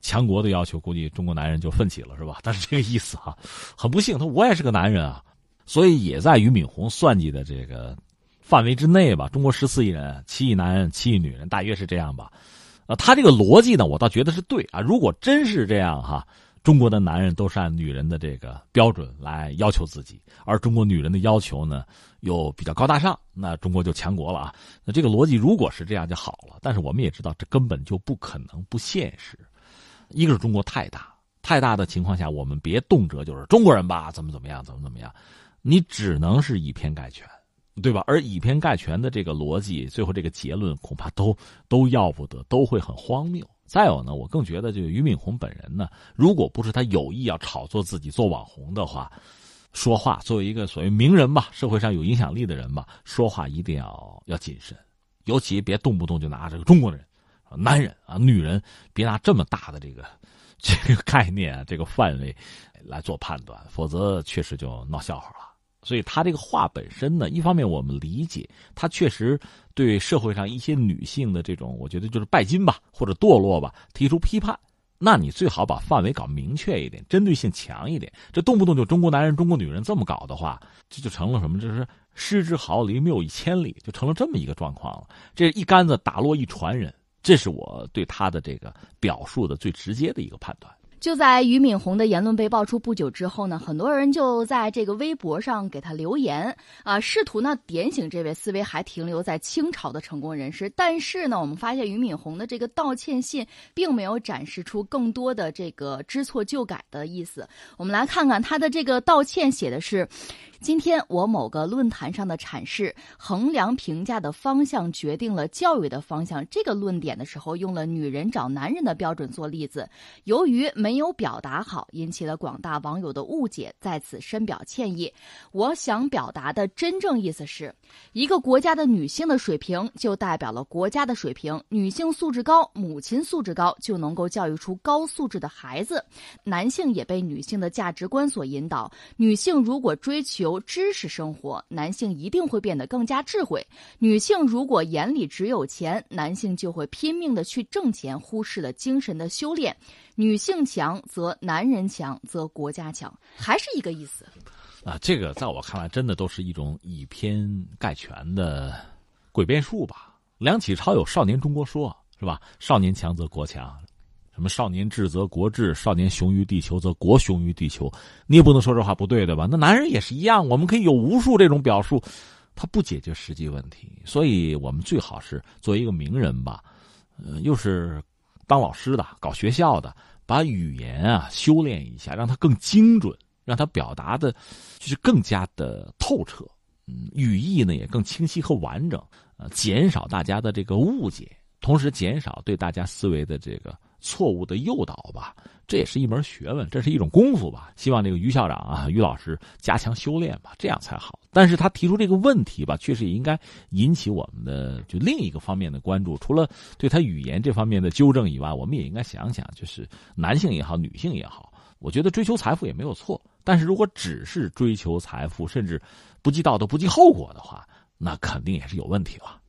Speaker 4: 强国的要求，估计中国男人就奋起了，是吧？但是这个意思哈，很不幸，他我也是个男人啊。所以也在俞敏洪算计的这个范围之内吧。中国十四亿人，七亿男人，七亿女人，大约是这样吧。呃，他这个逻辑呢，我倒觉得是对啊。如果真是这样哈，中国的男人都是按女人的这个标准来要求自己，而中国女人的要求呢又比较高大上，那中国就强国了啊。那这个逻辑如果是这样就好了。但是我们也知道，这根本就不可能，不现实。一个是中国太大，太大的情况下，我们别动辄就是中国人吧，怎么怎么样，怎么怎么样。你只能是以偏概全，对吧？而以偏概全的这个逻辑，最后这个结论恐怕都都要不得，都会很荒谬。再有呢，我更觉得，就俞敏洪本人呢，如果不是他有意要炒作自己做网红的话，说话作为一个所谓名人吧，社会上有影响力的人吧，说话一定要要谨慎，尤其别动不动就拿这个中国人、男人啊、女人，别拿这么大的这个 这个概念、这个范围来做判断，否则确实就闹笑话了。所以他这个话本身呢，一方面我们理解，他确实对社会上一些女性的这种，我觉得就是拜金吧，或者堕落吧，提出批判。那你最好把范围搞明确一点，针对性强一点。这动不动就中国男人、中国女人这么搞的话，这就成了什么？这是失之毫厘，谬以千里，就成了这么一个状况了。这一竿子打落一船人，这是我对他的这个表述的最直接的一个判断。
Speaker 3: 就在俞敏洪的言论被爆出不久之后呢，很多人就在这个微博上给他留言啊，试图呢点醒这位思维还停留在清朝的成功人士。但是呢，我们发现俞敏洪的这个道歉信并没有展示出更多的这个知错就改的意思。我们来看看他的这个道歉写的是。今天我某个论坛上的阐释，衡量评价的方向决定了教育的方向。这个论点的时候，用了女人找男人的标准做例子，由于没没有表达好，引起了广大网友的误解，在此深表歉意。我想表达的真正意思是，一个国家的女性的水平就代表了国家的水平。女性素质高，母亲素质高，就能够教育出高素质的孩子。男性也被女性的价值观所引导。女性如果追求，知识生活，男性一定会变得更加智慧。女性如果眼里只有钱，男性就会拼命的去挣钱，忽视了精神的修炼。女性强则男人强，则国家强，还是一个意思。
Speaker 4: 啊，这个在我看来，真的都是一种以偏概全的诡辩术吧。梁启超有《少年中国说》，是吧？少年强则国强。什么少年智则国智，少年雄于地球则国雄于地球，你也不能说这话不对，对吧？那男人也是一样，我们可以有无数这种表述，他不解决实际问题。所以我们最好是作为一个名人吧，呃，又是当老师的，搞学校的。把语言啊修炼一下，让它更精准，让它表达的，就是更加的透彻，嗯，语义呢也更清晰和完整，呃，减少大家的这个误解，同时减少对大家思维的这个错误的诱导吧。这也是一门学问，这是一种功夫吧。希望这个于校长啊，于老师加强修炼吧，这样才好。但是他提出这个问题吧，确实也应该引起我们的就另一个方面的关注。除了对他语言这方面的纠正以外，我们也应该想想，就是男性也好，女性也好，我觉得追求财富也没有错。但是如果只是追求财富，甚至不计道德、不计后果的话，那肯定也是有问题了。